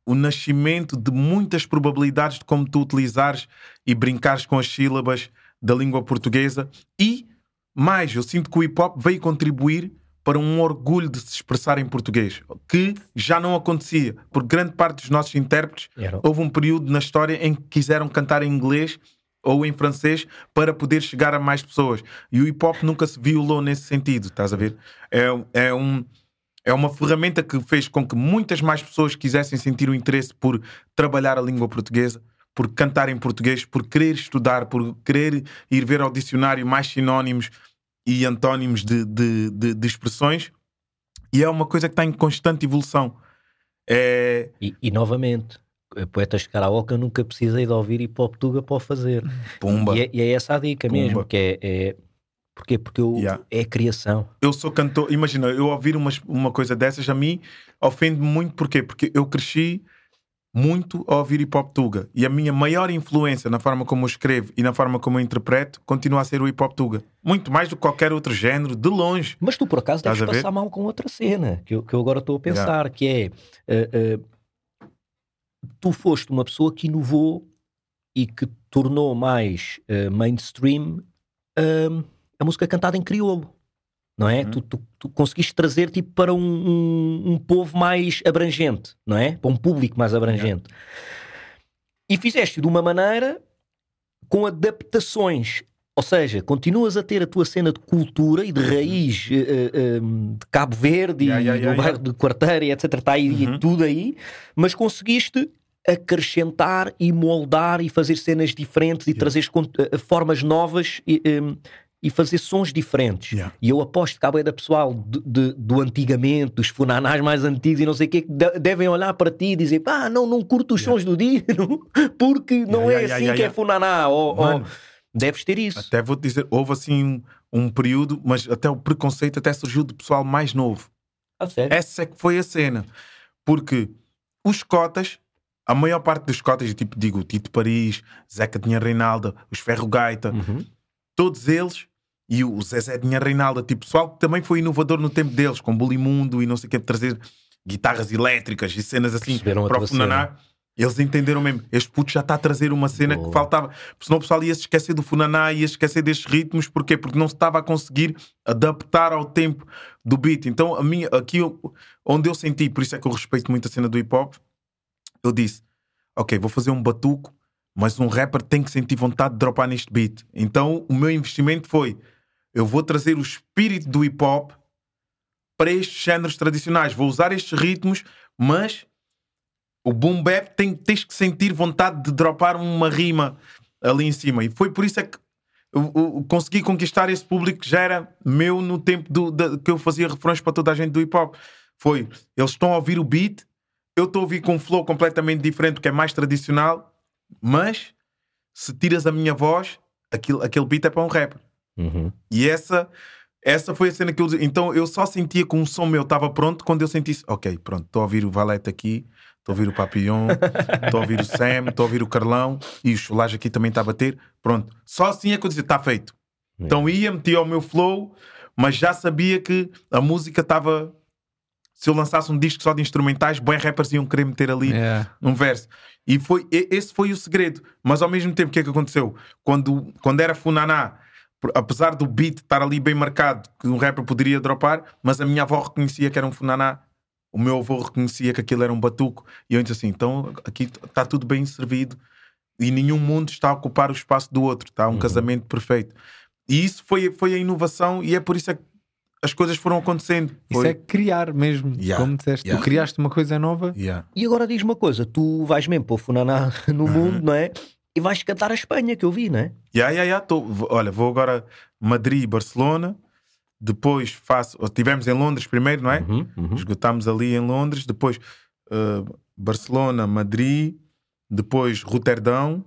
o nascimento de muitas probabilidades de como tu utilizares e brincares com as sílabas da língua portuguesa e mais, eu sinto que o hip hop veio contribuir para um orgulho de se expressar em português, que já não acontecia, porque grande parte dos nossos intérpretes Era. houve um período na história em que quiseram cantar em inglês ou em francês para poder chegar a mais pessoas. E o hip hop nunca se violou nesse sentido, estás a ver? É, é, um, é uma ferramenta que fez com que muitas mais pessoas quisessem sentir o interesse por trabalhar a língua portuguesa, por cantar em português, por querer estudar, por querer ir ver ao dicionário mais sinónimos e antónimos de, de, de, de expressões. E é uma coisa que está em constante evolução. É... E, e novamente, poetas de karaoke eu nunca precisei de ouvir hip hop tuga para o fazer. Pumba. E é, e é essa a dica Pumba. mesmo, que é, é Porquê? Porque eu, Yeah. é a criação. Eu sou cantor, imagina, eu ouvir uma, uma coisa dessas a mim ofende-me muito, porquê? Porque eu cresci muito a ouvir hip hop tuga e a minha maior influência na forma como eu escrevo e na forma como eu interpreto continua a ser o hip hop tuga. Muito mais do que qualquer outro género, de longe. Mas tu por acaso Estás deves a ver? passar mal com outra cena que eu, que eu agora estou a pensar, que é eh, eh, tu foste uma pessoa que inovou e que tornou mais eh, mainstream hum, a música cantada em crioulo. Não é? Uhum. Tu, tu- tu conseguiste trazer tipo para um, um- um povo mais abrangente, não é? Para um público mais abrangente. E fizeste de uma maneira com adaptações. Ou seja, continuas a ter a tua cena de cultura e de raiz eh, eh, eh, de Cabo Verde Yeah, e yeah, do yeah, bairro de Quarteira e etc. Está aí Uhum. tudo aí, mas conseguiste acrescentar e moldar e fazer cenas diferentes e Yeah. trazer formas novas e, e fazer sons diferentes. Yeah. E eu aposto que há bué da pessoal de- de- do antigamente, dos funanás mais antigos e não sei o quê, que de- devem olhar para ti e dizer pá, não, não curto os Yeah. sons do Dino, *laughs* porque não Yeah, é assim que é funaná. Ou, ou- Mano, deves ter isso. até vou-te dizer, houve assim um, um período, mas até o preconceito até surgiu do pessoal mais novo. Ah, sério? Essa é que foi a cena. Porque os cotas, a maior parte dos cotas, tipo, digo, Tito Paris, Zeca Dinha Reinaldo, os Ferro Gaita, Uhum. todos eles, e o Zezé Dinha Reinaldo, tipo, pessoal que também foi inovador no tempo deles, com Bulimundo e não sei o que, trazer guitarras elétricas e cenas assim para o Funaná. Eles entenderam mesmo, este puto já está a trazer uma cena Boa. que faltava. Porque senão o pessoal ia se esquecer do Funaná, ia se esquecer destes ritmos, porquê? Porque não se estava a conseguir adaptar ao tempo do beat. Então, a minha, aqui onde eu senti, por isso é que eu respeito muito a cena do hip hop, eu disse: Ok, vou fazer um batuco, mas um rapper tem que sentir vontade de dropar neste beat. Então, o meu investimento foi: eu vou trazer o espírito do hip hop para estes géneros tradicionais. Vou usar estes ritmos, mas o boom bap tem, tens que sentir vontade de dropar uma rima ali em cima. E foi por isso é que eu, eu consegui conquistar esse público que já era meu no tempo do, da- que eu fazia refrões para toda a gente do hip hop. Foi, eles estão a ouvir o beat, eu estou a ouvir com um flow completamente diferente, que é mais tradicional, mas se tiras a minha voz, aquele, aquele beat é para um rapper. Uhum. E essa, essa foi a cena que eu. Então eu só sentia que um som meu estava pronto quando eu sentisse, ok, pronto, estou a ouvir o Valete aqui, estou a ouvir o Papillon, *laughs* estou a ouvir o Sam, estou a ouvir o Carlão e o Cholage aqui também está a bater. Pronto, só assim é que eu dizia, está feito. Então ia, metia o meu flow, mas já sabia que a música estava. Se eu lançasse um disco só de instrumentais, bem rappers iam querer meter ali É. um verso. E foi, esse foi o segredo. Mas ao mesmo tempo, o que é que aconteceu? Quando, quando era Funaná, apesar do beat estar ali bem marcado, que um rapper poderia dropar, mas a minha avó reconhecia que era um Funaná, o meu avô reconhecia que aquilo era um batuco, e eu disse assim: então aqui está tudo bem servido e nenhum mundo está a ocupar o espaço do outro, está um Uhum. casamento perfeito. E isso foi, foi a inovação, e é por isso é que as coisas foram acontecendo. Isso Foi- é criar mesmo, Yeah. como disseste. Yeah. Tu criaste uma coisa nova. Yeah. E agora diz uma coisa: tu vais mesmo para o Funaná *laughs* no mundo, não é? E vais cantar a Espanha, que eu vi, não é? Ya, ya, ya, tô- olha, vou agora Madrid e Barcelona, depois faço. Estivemos em Londres primeiro, não é? Uhum, uhum. Esgotámos ali em Londres, depois uh, Barcelona, Madrid, depois Roterdão,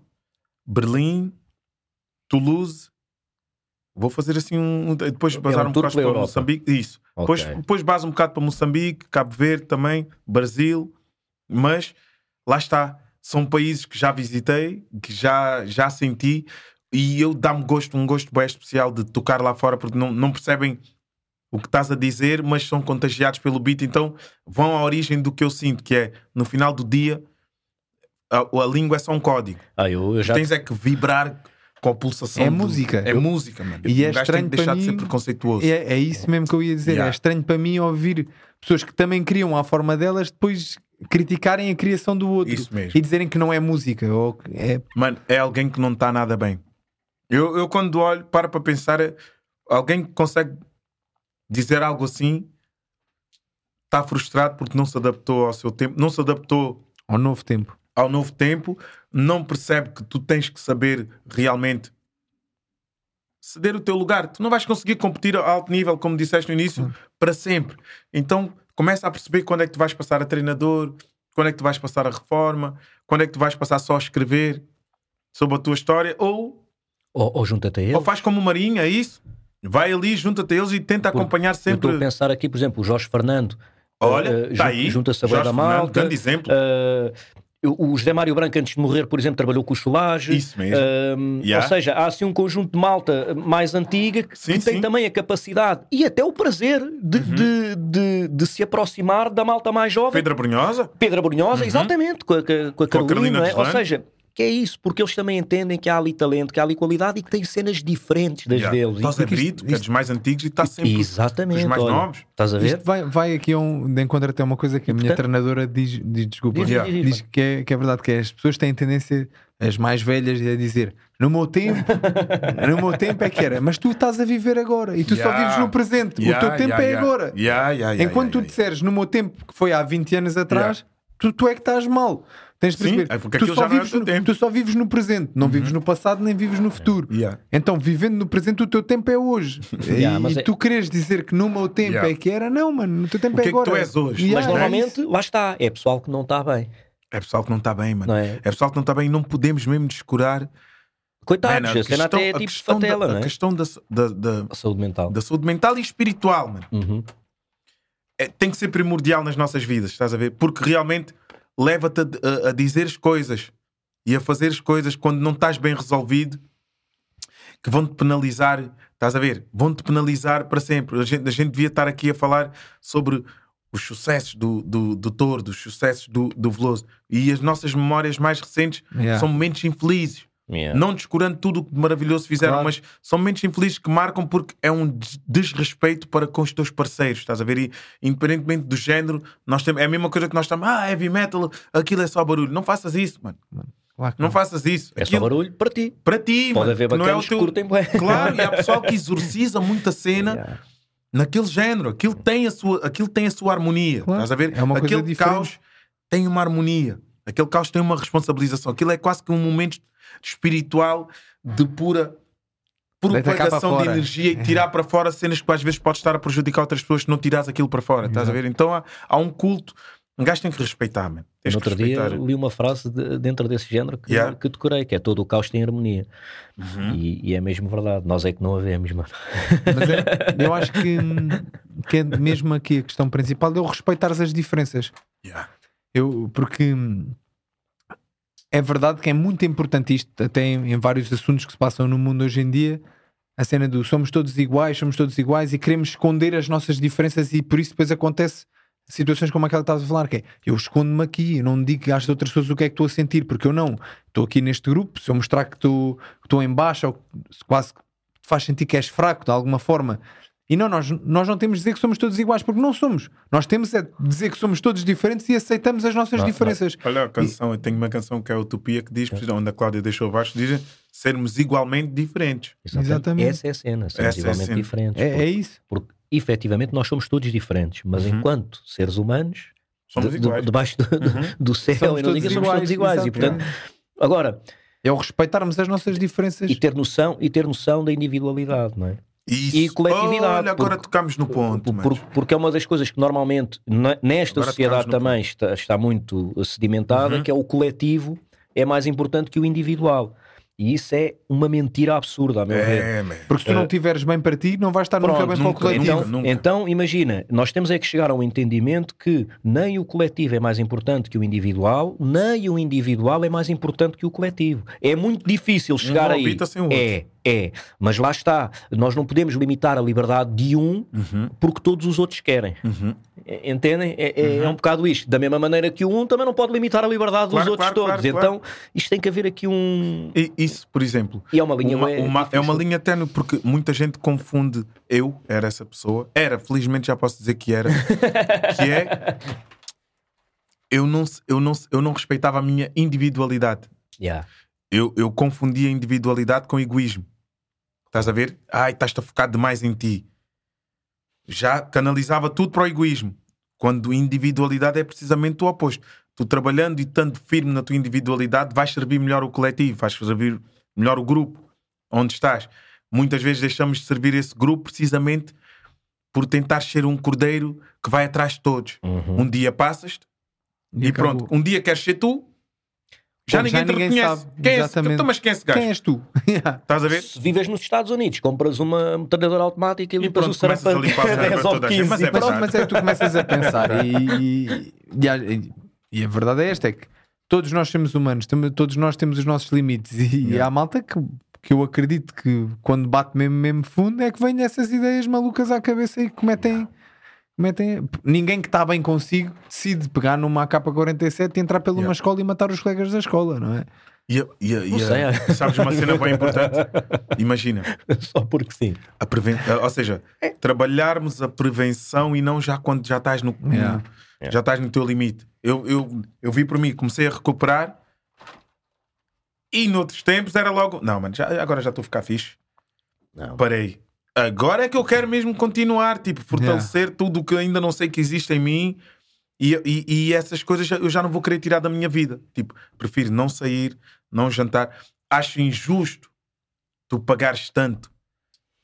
Berlim, Toulouse. Vou fazer assim um. Depois bazar um um tour bocado para Europa. Moçambique. Isso. Depois, Ok. depois baso um bocado para Moçambique, Cabo Verde também, Brasil, mas lá está. São países que já visitei, que já, já senti, e eu dá-me gosto, um gosto bem especial de tocar lá fora, porque não, não percebem o que estás a dizer, mas são contagiados pelo beat, então vão à origem do que eu sinto, que é no final do dia a, a língua é só um código. Ah, eu, eu já Tens é que vibrar com a pulsação. É do- música. É Eu- música, mano. E é gajo tem estranho que deixar para de ser mim- preconceituoso. É, é isso mesmo que eu ia dizer. Yeah. É estranho para mim ouvir pessoas que também criam à forma delas depois criticarem a criação do outro Isso mesmo. e dizerem que não é música. Ou que é... Mano, é alguém que não está nada bem. Eu, eu quando olho, para para pensar, é alguém que consegue dizer algo assim está frustrado porque não se adaptou ao seu tempo, não se adaptou Ao novo tempo. ao novo tempo, não percebe que tu tens que saber realmente ceder o teu lugar. Tu não vais conseguir competir a alto nível, como disseste no início, para sempre. Então começa a perceber quando é que tu vais passar a treinador, quando é que tu vais passar a reforma, quando é que tu vais passar só a escrever sobre a tua história, ou, ou, ou junta-te a ele. ou faz como o Marinho, é isso? Vai ali, junta-te a eles e tenta Porque acompanhar Eu estou sempre. a pensar aqui, por exemplo, o Jorge Fernando. Olha, está jun- aí. Junta-se a Jorge da Fernando, Malta. grande exemplo. eh, o José Mário Branco, antes de morrer, por exemplo, trabalhou com o Solage. Isso mesmo. Yeah. Ou seja, há assim um conjunto de malta mais antiga que, Sim, que tem sim. também a capacidade e até o prazer de, Uhum. de, de, de se aproximar da malta mais jovem. Pedro Brunhosa? Pedro Brunhosa, exatamente, com a, com a- com a Carolina, Carolina não é? ou seja, que é isso, porque eles também entendem que há ali talento, que há ali qualidade e que tem cenas diferentes das Yeah. deles. E José porque isto- é dos mais antigos e está sempre Exatamente. dos mais olha, novos. Estás a ver? Isto vai, vai aqui a um, de encontro até uma coisa que a minha portanto- treinadora diz, diz desculpa, Diz, diz, diz, diz, que, é, que é verdade, que é, as pessoas têm tendência, as mais velhas, a dizer no meu tempo, *laughs* no meu tempo é que era, mas tu estás a viver agora e tu só Yeah. vives no presente, o Yeah, teu tempo yeah, é yeah. agora. Yeah, yeah, yeah, Enquanto tu yeah, disseres no meu tempo, que foi há 20 anos atrás, tu, tu é que estás mal. Tens de Sim, perceber. é porque tu, só é vives no, tempo. Uhum. tu só vives no presente, não vives no passado nem vives no futuro. Yeah. Então, vivendo no presente, o teu tempo é hoje. *laughs* Yeah, e é- tu queres dizer que no meu tempo Yeah. é que era, não, mano, no teu tempo O que é é que agora. tu és hoje? Yeah, Mas normalmente, lá está, é pessoal que não está bem. É pessoal que não está bem, mano. Não é? É pessoal que não está bem e não podemos mesmo descurar. Coitados, Mano, a cena até é a tipo questão da- fatela, a não é? questão da, da, da, A saúde mental. da saúde mental e espiritual, mano. Uhum. É- tem que ser primordial nas nossas vidas, estás a ver? Porque realmente leva-te a, a, a dizeres coisas e a fazeres coisas quando não estás bem resolvido que vão-te penalizar, estás a ver? Vão-te penalizar para sempre. A gente, a gente devia estar aqui a falar sobre os sucessos do, do, do Toro, dos sucessos do, do Veloso. E as nossas memórias mais recentes Yeah. são momentos infelizes. Yeah. Não descurando tudo o que maravilhoso fizeram, Claro. mas são momentos infelizes que marcam porque é um des- desrespeito para com os teus parceiros, estás a ver? E, independentemente do género, nós temos, é a mesma coisa que nós estamos, ah, heavy metal, aquilo é só barulho. Não faças isso, mano. Claro Não faças isso. É só Aquilo- barulho para ti. Para ti, Pode mano, haver não é o teu... curtem. Claro, e há *laughs* pessoal que exorciza muita cena Yeah. naquele género. Aquilo tem a sua, aquilo tem a sua harmonia. Claro, Estás a ver? é uma coisa Aquele diferente. caos tem uma harmonia. Aquele caos tem uma responsabilização. Aquilo é quase que um momento espiritual de pura propagação de energia e tirar para fora cenas que às vezes pode estar a prejudicar outras pessoas se não tirares aquilo para fora. Estás a ver? Então há, há um culto. Um gajo tem que respeitar, mano. Tens No outro dia respeitar. li uma frase de- dentro desse género que, Yeah. que decorei, que é todo o caos tem harmonia. Uhum. E, e é mesmo verdade. Nós é que não a vemos, mano. Mas é- *laughs* eu acho que, que é mesmo aqui a questão principal de eu respeitares as diferenças. Yeah. Eu, porque é verdade que é muito importante isto, até em, em vários assuntos que se passam no mundo hoje em dia, a cena do somos todos iguais, somos todos iguais e queremos esconder as nossas diferenças e por isso depois acontece situações como aquela que estavas a falar, que é eu escondo-me aqui, eu não digo às outras pessoas o que é que estou a sentir, porque eu não estou aqui neste grupo, se eu mostrar que estou, que estou em baixa ou quase faz sentir que és fraco de alguma forma. E não, nós, nós não temos de dizer que somos todos iguais, porque não somos. Nós temos é de dizer que somos todos diferentes e aceitamos as nossas Não, diferenças. Olha a canção, eu tenho uma canção que é a Utopia que diz, exemplo, onde a Cláudia deixou abaixo, diz sermos igualmente diferentes. Exatamente. Essa é a cena. Somos Essa é igualmente cena. diferentes. É, porque, é isso. porque efetivamente nós somos todos diferentes, mas Uhum. enquanto seres humanos, Somos de- iguais. debaixo do, Uhum. do céu Somos e não todos somos iguais, todos iguais. E, exatamente. portanto, agora, É o respeitarmos as nossas diferenças. e ter noção, e ter noção da individualidade, não é? Isso. E coletividade, Olha, agora porque- tocamos no ponto. Por- mano. por- porque é uma das coisas que normalmente nesta Agora sociedade também está, está muito sedimentada, Uhum. que é o coletivo é mais importante que o individual. E isso é uma mentira absurda, a meu ver. É, man. Porque se tu não estiveres bem para ti, não vais estar nunca Pronto, bem para o nunca, coletivo. Então, nunca, nunca. então, imagina, nós temos é que chegar ao entendimento que nem o coletivo é mais importante que o individual, nem o individual é mais importante que o coletivo. É muito difícil chegar não aí. sem o outro. É, É, mas lá está, nós não podemos limitar a liberdade de um Uhum. porque todos os outros querem. Uhum. É- Entendem? É, é- é um bocado isto. Da mesma maneira que um também não pode limitar a liberdade dos Claro, outros claro, todos. então, isto tem que haver aqui um. E Isso, por exemplo. E é uma linha. Uma- é uma- é uma linha tênue porque muita gente confunde eu, era essa pessoa, era, felizmente já posso dizer que era, *laughs* que é eu não, eu não, eu não respeitava a minha individualidade. Yeah. Eu, eu confundia individualidade com egoísmo. Estás a ver? Ai, estás-te a focar demais em ti. Já canalizava tudo para o egoísmo. Quando individualidade é precisamente o oposto. Tu trabalhando e estando firme na tua individualidade, vais servir melhor o coletivo, vais servir melhor o grupo onde estás. Muitas vezes deixamos de servir esse grupo precisamente por tentar ser um cordeiro que vai atrás de todos. Uhum. Um dia passas-te e, acabou. pronto. Um dia queres ser tu, já ninguém já te ninguém reconhece. sabe. Quem é? Exatamente. Então, mas quem é esse gajo? Quem és tu? *laughs* Yeah. Estás a ver? Se vives nos Estados Unidos, compras uma metralhadora automática e, E limpas pronto, o começas *laughs* a limpar cérebro 10 a ou toda a gente, 15 mas é e pronto. Mas é que tu começas a pensar e, e, e a, e a verdade é esta: é que todos nós somos humanos, todos nós temos os nossos limites e, Yeah. há malta que, que eu acredito que quando bate mesmo, mesmo fundo é que vêm essas ideias malucas à cabeça e cometem. Cometem ninguém que está bem consigo decide pegar numa AK-47 e entrar pela Yeah. uma escola e matar os colegas da escola, não é? E Não a- sei, é. sabes uma cena bem importante? *laughs* Imagina, Só porque sim. a preven... ou seja, trabalharmos a prevenção e não já quando já estás no, Yeah. já estás no teu limite. Eu, eu, eu vi por mim, comecei a recuperar e noutros tempos era logo, não, mano, já, agora já estou a ficar fixe. Não. Parei. Agora é que eu quero mesmo continuar, tipo, fortalecer tudo o que ainda não sei que existe em mim e, e, e essas coisas eu já não vou querer tirar da minha vida. Tipo, prefiro não sair, não jantar. Acho injusto tu pagares tanto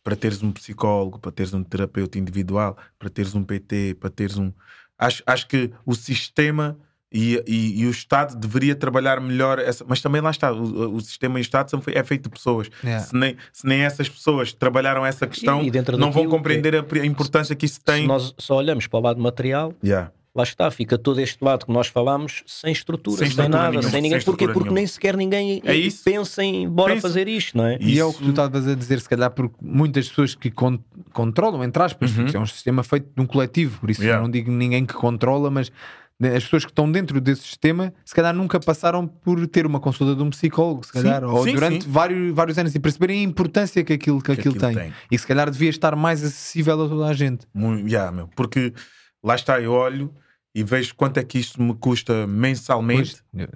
para teres um psicólogo, para teres um terapeuta individual, para teres um PT, para teres um. Acho, acho que o sistema e, e, e o Estado deveria trabalhar melhor, essa... mas também lá está, o, o sistema e o Estado fe- é feito de pessoas. Yeah. Se, nem, se nem essas pessoas trabalharam essa questão, E- e dentro não vão compreender a, a importância que isso tem. Se nós só olhamos para o lado material, Yeah. lá está, fica todo este lado que nós falamos sem estrutura, Sem sem, estrutura nada, nenhuma, sem ninguém. sem Porquê? Porque nenhuma. nem sequer ninguém É isso. pensa em bora fazer isto, não é? E é o Isso- que tu estavas a dizer, se calhar, porque muitas pessoas que con- controlam, entre aspas, Uhum. porque isso é um sistema feito de um coletivo, por isso Yeah. eu não digo ninguém que controla, mas as pessoas que estão dentro desse sistema, se calhar nunca passaram por ter uma consulta de um psicólogo, se calhar, Sim, ou sim, durante sim. Vários, vários anos e perceberem a importância que aquilo, que aquilo, aquilo tem. tem. E se calhar devia estar mais acessível a toda a gente. Muito, yeah, meu. Porque lá está, eu olho e vejo quanto é que isto me custa mensalmente. Pois,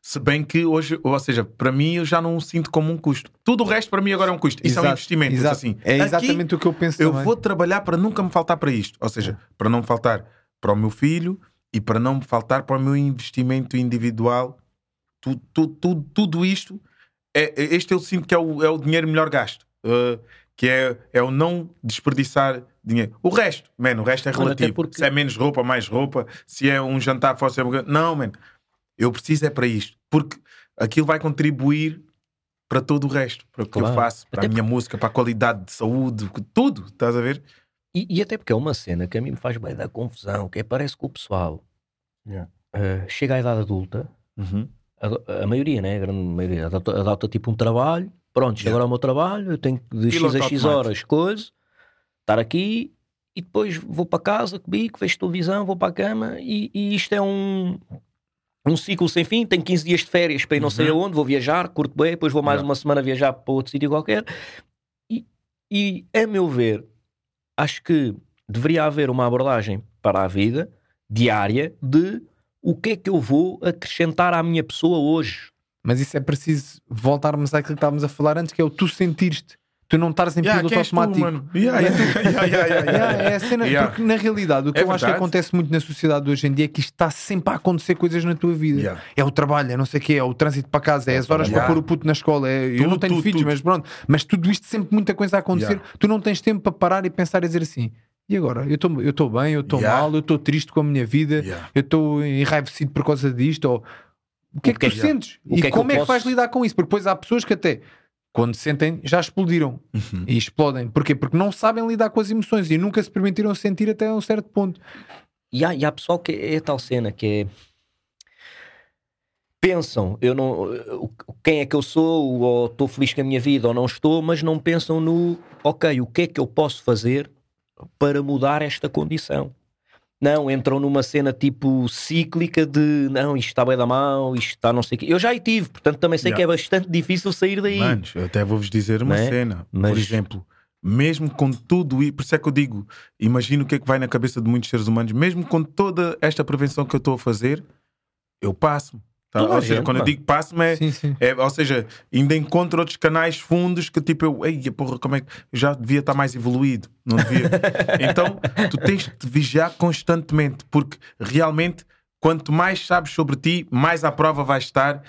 Se bem que hoje, ou seja, para mim eu já não o sinto como um custo. Tudo o resto para mim agora é um custo. Isso é um exato, investimento. Exato. assim, é aqui exatamente o que eu penso eu também. vou trabalhar para nunca me faltar para isto. Ou seja, para não faltar para o meu filho e para não me faltar para o meu investimento individual. Tu, tu, tu- tudo isto, é, é- este eu sinto que é o, é o dinheiro melhor gasto. Uh, que é, é o não desperdiçar dinheiro. O resto, mano, o resto é relativo. porque- Se é menos roupa, mais roupa, se é um jantar fora, se é... Não, mano. Eu preciso é para isto. Porque aquilo vai contribuir para todo o resto. Para o que eu Claro. faço, para Até a minha música, para a qualidade de saúde, tudo. Estás a ver? E, e até porque é uma cena que a mim me faz bem da confusão, que é parece que o pessoal Yeah. eh, chega à idade adulta, Uhum. a, a maioria, né? A grande maioria, adota, adota tipo um trabalho, pronto, Yeah. agora ao meu trabalho, eu tenho que de X a X horas, coisa, estar aqui e depois vou para casa, comigo, vejo televisão, vou para a cama e, e isto é um, um ciclo sem fim. Tenho 15 dias de férias para ir não sei Uhum. aonde, vou viajar, curto bem, depois vou mais Yeah. uma semana viajar para outro sítio qualquer. E, e, a meu ver, acho que deveria haver uma abordagem para a vida diária de o que é que eu vou acrescentar à minha pessoa hoje. Mas isso é preciso voltarmos àquilo que estávamos a falar antes, que é o tu sentires-te. Tu não estares em Yeah, piloto tu, automático. Yeah, é a cena, Yeah. porque na realidade o que É eu acho que verdade. acontece muito na sociedade hoje em dia é que isto está sempre a acontecer coisas na tua vida. Yeah. É o trabalho, é não sei o quê, é o trânsito para casa, é as horas Yeah. para pôr o puto na escola. é- eu Tudo, não tenho tudo, filhos, tudo. mas pronto. Mas tudo isto sempre muita coisa a acontecer. Yeah. Tu não tens tempo para parar e pensar e dizer assim. E agora? Eu estou eu estou bem, eu estou Yeah. mal, eu estou triste com a minha vida, Yeah. eu estou enraivecido por causa disto. Ou... O que é que, que tu é- sentes? o e que é que como eu é que posso- vais lidar com isso? Porque depois há pessoas que até quando sentem já explodiram Uhum. e explodem. Porquê? Porque não sabem lidar com as emoções e nunca se permitiram sentir até um certo ponto. E há, e há pessoal que é, tal cena que é. pensam, eu não, quem é que eu sou, ou estou feliz com a minha vida, ou não estou, mas não pensam no, ok, o que é que eu posso fazer para mudar esta condição? Não, entram numa cena tipo cíclica de não, isto está bem da mão, isto está não sei o quê. Eu já aí tive, portanto também sei yeah. que é bastante difícil sair daí. Manos, eu até vou-vos dizer uma é? cena. Mas... Por exemplo, mesmo com tudo e por isso é que eu digo, imagino o que é que vai na cabeça de muitos seres humanos, mesmo com toda esta prevenção que eu estou a fazer, eu passo. Tá? Ou seja, gente, quando eu digo passo-me é, é, Ou seja, ainda encontro outros canais fundos que tipo eu, ei, porra, como é que já devia estar mais evoluído, não devia. *laughs* então, tu tens de te vigiar constantemente, porque realmente, quanto mais sabes sobre ti, mais à prova vais estar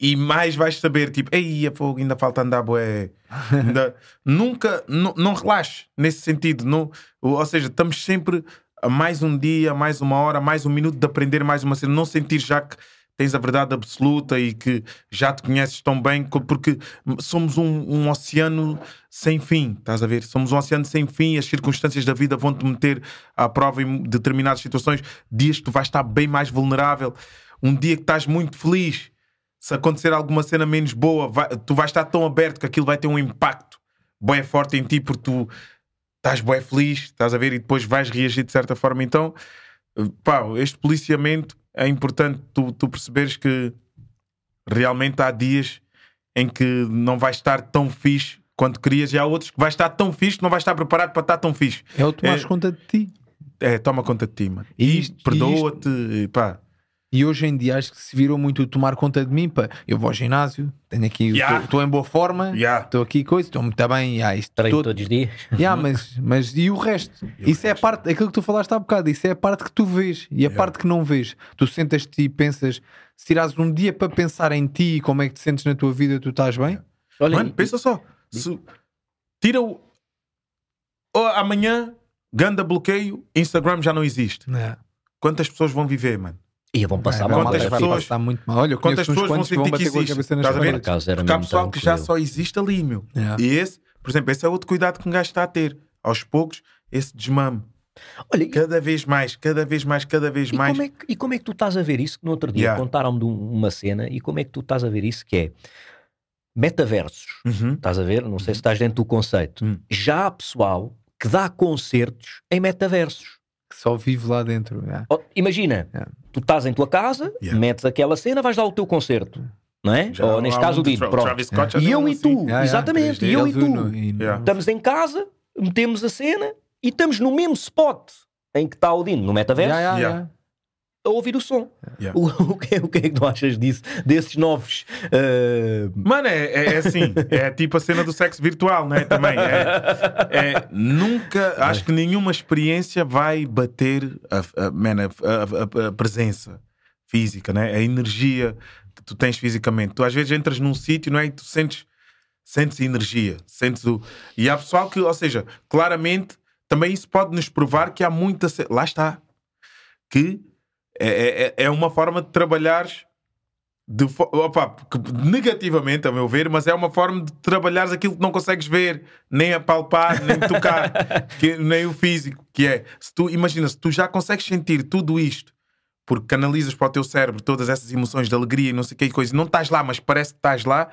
e mais vais saber, tipo, ei, fogo, ainda falta andar, boé. *laughs* Ainda... Nunca, não relaxe nesse sentido. Não, ou seja, estamos sempre a mais um dia, mais uma hora, mais um minuto de aprender mais uma cena, não sentir já que tens a verdade absoluta e que já te conheces tão bem, porque somos um, um, oceano sem fim, estás a ver? Somos um oceano sem fim, as circunstâncias da vida vão-te meter à prova em determinadas situações, dias que tu vais estar bem mais vulnerável, um dia que estás muito feliz, se acontecer alguma cena menos boa, vai, tu vais estar tão aberto que aquilo vai ter um impacto bem forte em ti, porque tu estás bem feliz, estás a ver? E depois vais reagir de certa forma. Então, pá, este policiamento é importante tu, tu perceberes que realmente há dias em que não vais estar tão fixe quanto querias e há outros que vais estar tão fixe que não vais estar preparado para estar tão fixe. É o tomar é, conta de ti. É, toma conta de ti, mano. E, perdoa-te, pá. E hoje em dia acho que se virou muito tomar conta de mim. Pá. Eu vou ao ginásio, tenho aqui, estou yeah. em boa forma, estou yeah. aqui coisa, estou muito bem. Yeah, isto Treino todo... todos os dias. Yeah, mas, mas e o resto? E isso o é resto? a parte, aquilo que tu falaste há bocado, isso é a parte que tu vês e a parte que não vês. Tu sentas-te e pensas, se tirares um dia para pensar em ti e como é que te sentes na tua vida, tu estás bem? Olha, Mano, pensa só, se, tira o. Oh, amanhã, ganda bloqueio, Instagram já não existe. Quantas pessoas vão viver, mano? E vão passar é, mal. Quantas pessoas, passar muito mal. Olha, quantas pessoas vão sentir que existe? Estás a ver? Porque há pessoal que já só existe ali, meu. Yeah. E esse, por exemplo, esse é outro cuidado que um gajo está a ter. Aos poucos, esse desmame. Olha, cada vez mais, cada vez mais, cada vez e mais. Como é que, e como é que tu estás a ver isso? Que no outro dia yeah. contaram-me uma cena e como é que tu estás a ver isso? Que é metaversos. Uhum. Estás a ver? Não sei se uhum. estás dentro do conceito. Uhum. Já há pessoal que dá concertos em metaversos. Que só vive lá dentro. Yeah. Imagina, yeah tu estás em tua casa, yeah. metes aquela cena, vais dar o teu concerto. Não é? Já Ou neste caso o Dino, pronto. E eu e tu, exatamente, e eu e tu. Estamos em casa, metemos a cena e estamos no mesmo spot em que está o Dino, no metaverso a ouvir o som. Yeah. O, *laughs* o, que, é, o que é que tu achas disso? Desses novos. Uh... Mano, é, é, é, assim. é tipo a cena do sexo virtual, né? Também. É, é nunca. Acho que nenhuma experiência vai bater a, a, man, a, a, presença física, né? A energia que tu tens fisicamente. Tu às vezes entras num sítio, não é? E tu sentes. Sentes energia, sentes o. E há pessoal que, ou seja, claramente, também isso pode nos provar que há muita. Lá está. Que é, é, é, é uma forma de trabalhar de, opa, negativamente, a meu ver, mas é uma forma de trabalhares aquilo que não consegues ver, nem apalpar, nem tocar, *laughs* que, nem o físico, que é, se tu, imagina, se tu já consegues sentir tudo isto, porque canalizas para o teu cérebro todas essas emoções de alegria e não sei o que coisa, não estás lá, mas parece que estás lá,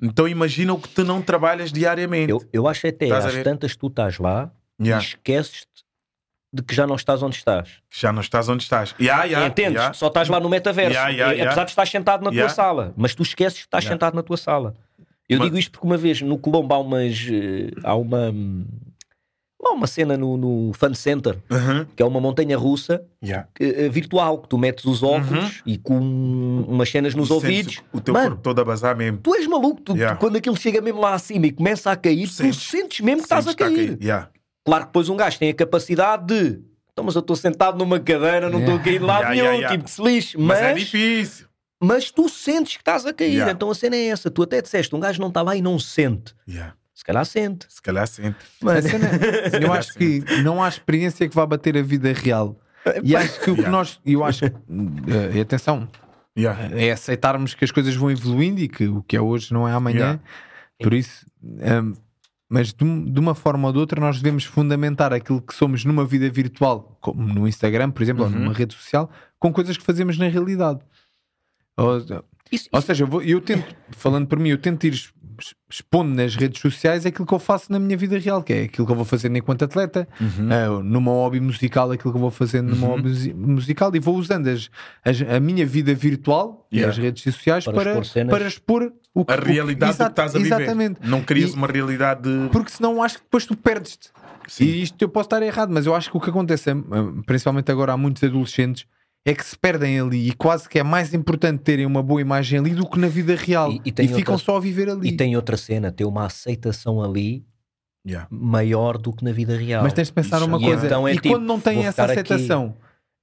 então imagina o que tu não trabalhas diariamente. Eu, eu acho até, às tantas tu estás lá yeah. e esqueces de que já não estás onde estás. Já não estás onde estás. Yeah, yeah, Entendes? Yeah. Só estás lá no metaverso. Yeah, Apesar de estar sentado na tua sala. Mas tu esqueces que estás sentado na tua sala. Eu mas... digo isto porque uma vez no Colombo há umas. Eh, há uma. Há uma cena no, no Fun Center que é uma montanha russa que, uh, virtual que tu metes os óculos uh -huh. e com umas cenas nos ouvidos. O teu Mano, corpo todo a bazar mesmo. Tu és maluco. Tu, tu, quando aquilo chega mesmo lá acima e começa a cair, tu, sentes, tu sentes mesmo que estás a cair. A cair. Claro que depois um gajo tem a capacidade de. Então, mas eu estou sentado numa cadeira, não estou yeah. a cair de lado *laughs* yeah, nenhum, yeah, yeah. tipo que se lixe. Mas, mas, é difícil. Mas tu sentes que estás a cair. Então a cena é essa. Tu até disseste, um gajo não está lá e não sente. Se calhar sente. Se calhar sente. Mas *laughs* é, eu acho que não há experiência que vá bater a vida real. E acho que o que nós. Eu acho que. Uh, atenção. É aceitarmos que as coisas vão evoluindo e que o que é hoje não é amanhã. Por isso. Um, mas de, de, uma forma ou de outra nós devemos fundamentar aquilo que somos numa vida virtual, como no Instagram, por exemplo, uhum. ou numa rede social, com coisas que fazemos na realidade. Ou, isso, ou seja, eu, vou, eu tento, falando por mim, eu tento ir expondo nas redes sociais aquilo que eu faço na minha vida real, que é aquilo que eu vou fazer enquanto atleta, uhum. uh, numa hobby musical, aquilo que eu vou fazer numa uhum. hobby musical, e vou usando as, as, a minha vida virtual yeah. e as redes sociais para, para, expor, para expor o que, a realidade o, que estás a viver. Exatamente. Não crias e, uma realidade. Porque senão acho que depois tu perdes-te. E isto eu posso estar errado, mas eu acho que o que acontece, é, principalmente agora há muitos adolescentes é que se perdem ali e quase que é mais importante terem uma boa imagem ali do que na vida real e, e, e ficam só a viver ali. E tem outra cena, ter uma aceitação ali yeah. maior do que na vida real. Mas tens de pensar Isso. uma coisa, então é e tipo, quando não tem essa aceitação?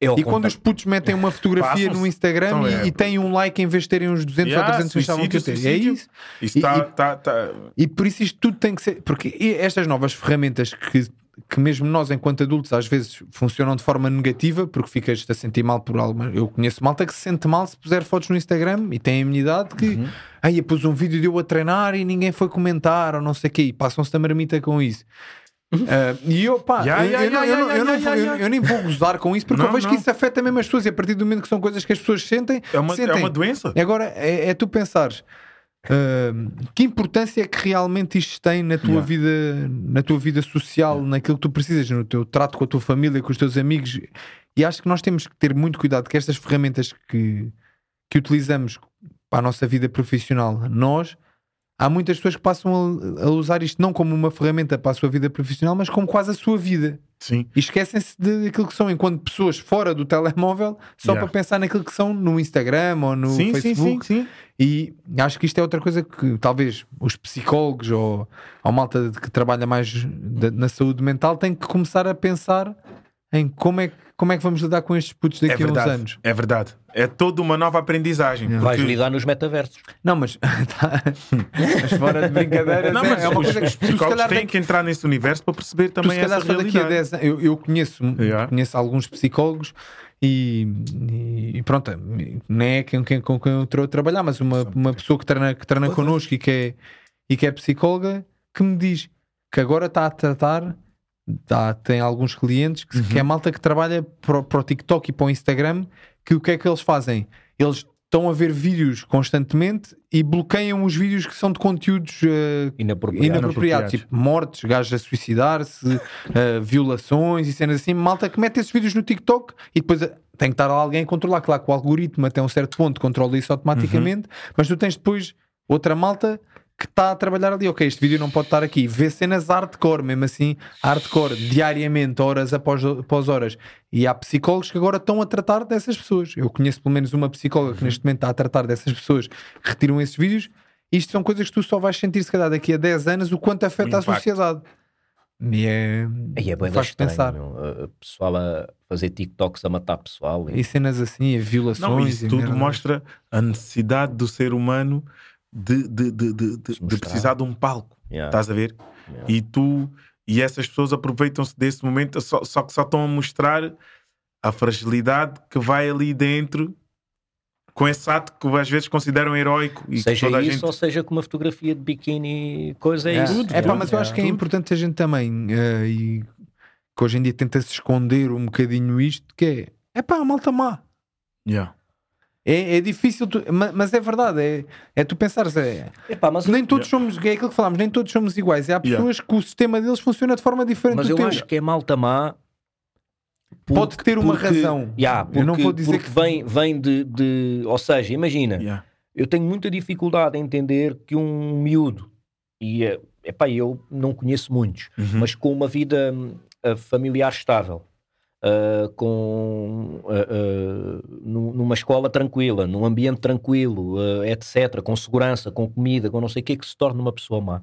e quando os putos metem uma fotografia no Instagram então, é, e, têm um like em vez de terem uns 200 yeah, ou 300 que estavam a ter. É isso. isso e, tá, tá, tá. e por isso isto tudo tem que ser. Porque estas novas ferramentas que que mesmo nós, enquanto adultos, às vezes funcionam de forma negativa, porque ficas a sentir mal por algo. Eu conheço malta que se sente mal se puser fotos no Instagram e tem a minha idade que uhum. aí pus um vídeo de eu a treinar e ninguém foi comentar ou não sei o quê, e passam-se da marmita com isso. Uh, e eu, pá, eu nem vou gozar com isso porque não, eu vejo não. que isso afeta mesmo as pessoas e a partir do momento que são coisas que as pessoas sentem, é uma, sentem. É uma doença. Agora é, é tu pensares Uh, que importância é que realmente isto tem na tua yeah. vida, na tua vida social, yeah. naquilo que tu precisas, no teu trato com a tua família, com os teus amigos? E acho que nós temos que ter muito cuidado que estas ferramentas que, que utilizamos para a nossa vida profissional, nós há muitas pessoas que passam a, a, usar isto não como uma ferramenta para a sua vida profissional, mas como quase a sua vida. Sim. E esquecem-se daquilo que são enquanto pessoas fora do telemóvel, só yeah. para pensar naquilo que são no Instagram ou no sim, Facebook. Sim, sim, sim. E acho que isto é outra coisa que talvez os psicólogos ou a malta que trabalha mais na saúde mental têm que começar a pensar em como é que como é que vamos lidar com estes putos daqui é a uns anos? É verdade. É toda uma nova aprendizagem. Porque... Vais lidar nos metaversos. Não, mas, *laughs* tá... mas fora de brincadeira, não, mas é uma coisa que os psicólogos têm que entrar nesse universo para perceber também tu, essa realidade. Daqui a 10 anos, eu, eu conheço, yeah. conheço alguns psicólogos e, e, pronto, não é com quem, com quem eu estou a trabalhar, mas uma, uma pessoa que treina, que treina connosco e que, é, e que é psicóloga que me diz que agora está a tratar Tá, tem alguns clientes que, uhum. que é malta que trabalha para, para o TikTok e para o Instagram que o que é que eles fazem? Eles estão a ver vídeos constantemente e bloqueiam os vídeos que são de conteúdos uh, inapropriados, inapropriados, tipo mortes, gajos a suicidar-se, uh, *laughs* violações e cenas assim. Malta que mete esses vídeos no TikTok e depois uh, tem que estar alguém a controlar. Claro que o algoritmo até um certo ponto controla isso automaticamente, uhum. mas tu tens depois outra malta que está a trabalhar ali. Ok, este vídeo não pode estar aqui. Vê cenas hardcore, mesmo assim, hardcore, diariamente, horas após, após horas. E há psicólogos que agora estão a tratar dessas pessoas. Eu conheço pelo menos uma psicóloga que neste momento está a tratar dessas pessoas que retiram esses vídeos. Isto são coisas que tu só vais sentir, se calhar, daqui a 10 anos, o quanto afeta a sociedade. E é. E é bem faz pensar. O pessoal a fazer TikToks a matar pessoal. E, e cenas assim, e violações. Não, isso tudo mostra a necessidade do ser humano de, de, de, de, de precisar de um palco. Yeah. Estás a ver? Yeah. E tu e essas pessoas aproveitam-se desse momento, só, só que só estão a mostrar a fragilidade que vai ali dentro com esse ato que às vezes consideram heróico. E seja toda isso gente... ou seja com uma fotografia de biquíni, coisa é, isso. É, pá, mas eu acho que é importante a gente também, uh, e que hoje em dia tenta-se esconder um bocadinho isto, que é, é pá, a malta má. Yeah. É, é difícil, tu, mas, mas, é verdade, é, é tu pensares, é, Epá, mas nem todos yeah. somos, é aquilo que falámos, nem todos somos iguais. Há pessoas yeah. que o sistema deles funciona de forma diferente mas do eu teu. acho que é malta má. Porque, Pode ter uma porque, razão. Yeah, porque, eu não vou dizer que vem, vem de, de. Ou seja, imagina, yeah. eu tenho muita dificuldade em entender que um miúdo, e epá, eu não conheço muitos, uhum. mas com uma vida uh, familiar estável, uh, com, uh, numa escola tranquila, num ambiente tranquilo, etc., com segurança, com comida, com não sei o que, que se torna uma pessoa má.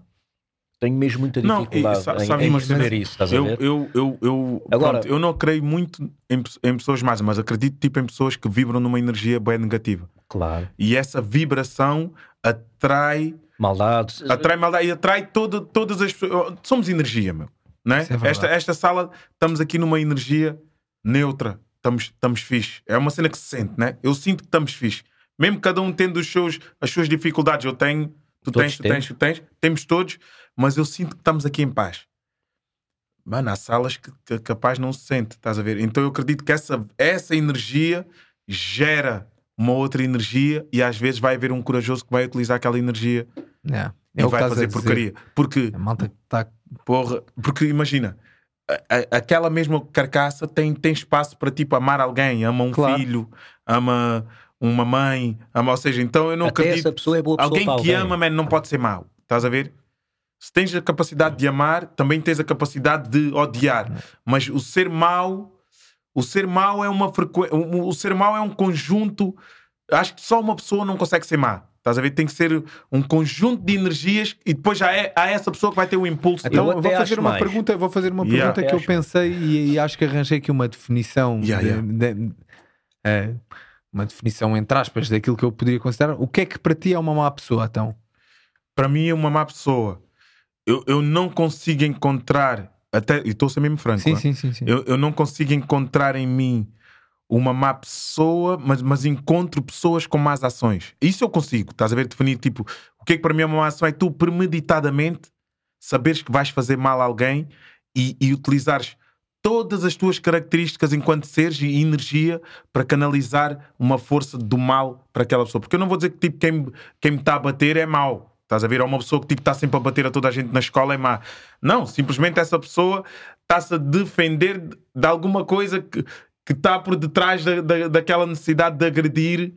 Tenho mesmo muita dificuldade não, sabe, em, em perceber isso, estás eu, a ver? Eu, eu, eu, Agora, pronto, eu não creio muito em, em, pessoas más, mas acredito tipo em pessoas que vibram numa energia bem negativa. Claro. E essa vibração atrai... Maldade. Atrai maldade e atrai todo, todas as pessoas... Somos energia, meu. Né? É esta, esta sala, estamos aqui numa energia neutra, estamos, estamos fixe. É uma cena que se sente, né? Eu sinto que estamos fixe. Mesmo cada um tendo os seus, as suas dificuldades, eu tenho, tu todos tens, tu tens, tu tens, temos todos, mas eu sinto que estamos aqui em paz. Mano, há salas que, que capaz não se sente, estás a ver? Então eu acredito que essa, essa energia gera uma outra energia e às vezes vai haver um corajoso que vai utilizar aquela energia Yeah. e É o que vai a fazer porcaria. Porque, A malta que tá- porra, porque imagina, a- aquela mesma carcaça tem, tem espaço para tipo amar alguém, ama um Claro. filho, ama uma mãe, ama, ou seja, então eu não Até acredito. essa pessoa é boa pessoa Alguém que alguém. ama, man, não pode ser mau. Estás a ver? Se tens a capacidade de amar, também tens a capacidade de odiar. Mas o ser mau, o ser mau é uma frequência. O ser mau é um conjunto. Acho que só uma pessoa não consegue ser má. Estás a ver? Tem que ser um conjunto de energias e depois já é, há essa pessoa que vai ter o impulso. Então Eu vou fazer uma mais. pergunta, vou fazer uma Yeah. pergunta Até que eu pensei e, e acho que arranjei aqui uma definição Yeah, de- yeah. de- é, uma definição entre aspas daquilo que eu poderia considerar. O que é que para ti é uma má pessoa, então? Para mim é uma má pessoa. Eu, eu não consigo encontrar. Até, e estou a ser mesmo franco. Sim, ah. sim, sim, sim. Eu, eu não consigo encontrar em mim uma má pessoa, mas, mas encontro pessoas com más ações. Isso eu consigo, estás a ver? Definir tipo, o que é que para mim é uma má ação? É tu premeditadamente saberes que vais fazer mal a alguém e, e utilizares todas as tuas características enquanto seres e energia para canalizar uma força do mal para aquela pessoa. Porque eu não vou dizer que tipo, quem, quem me está a bater é mau. Estás a ver? Ou uma pessoa que tipo, está sempre a bater a toda a gente na escola é má. Não, simplesmente essa pessoa está-se a defender de- de alguma coisa que, que está por detrás da, da, daquela necessidade de agredir.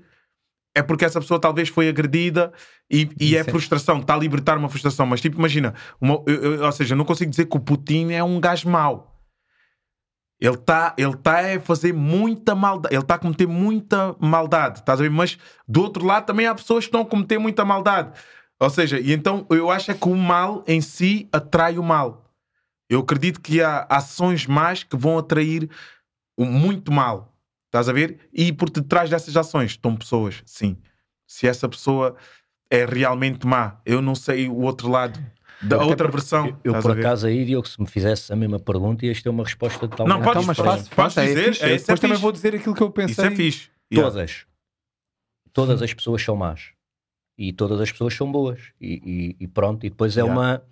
É porque essa pessoa talvez foi agredida e, e é frustração, está a libertar uma frustração. Mas tipo, imagina, uma- eu- eu- ou seja, não consigo dizer que o Putin é um gajo mau. Ele está ele tá a fazer muita maldade, ele está a cometer muita maldade, estás a ver? Mas do outro lado também há pessoas que estão a cometer muita maldade. Ou seja, e então eu acho é que o mal em si atrai o mal. Eu acredito que há ações más que vão atrair muito mal. Estás a ver? E por detrás dessas ações estão pessoas, sim. Se essa pessoa é realmente má, eu não sei o outro lado, da Até outra versão. Eu, estás por acaso, aí, Diogo, se me fizesse a mesma pergunta, ias ter uma resposta totalmente Não, podes- então, mas diferente. faço, faço, é dizer, fixe. é, Eu é Depois também fixe. vou dizer aquilo que eu pensei. Isso é fixe. Yeah. Todas. Todas as pessoas são más. E todas as pessoas são boas. E, e- e pronto, e depois é Yeah. uma.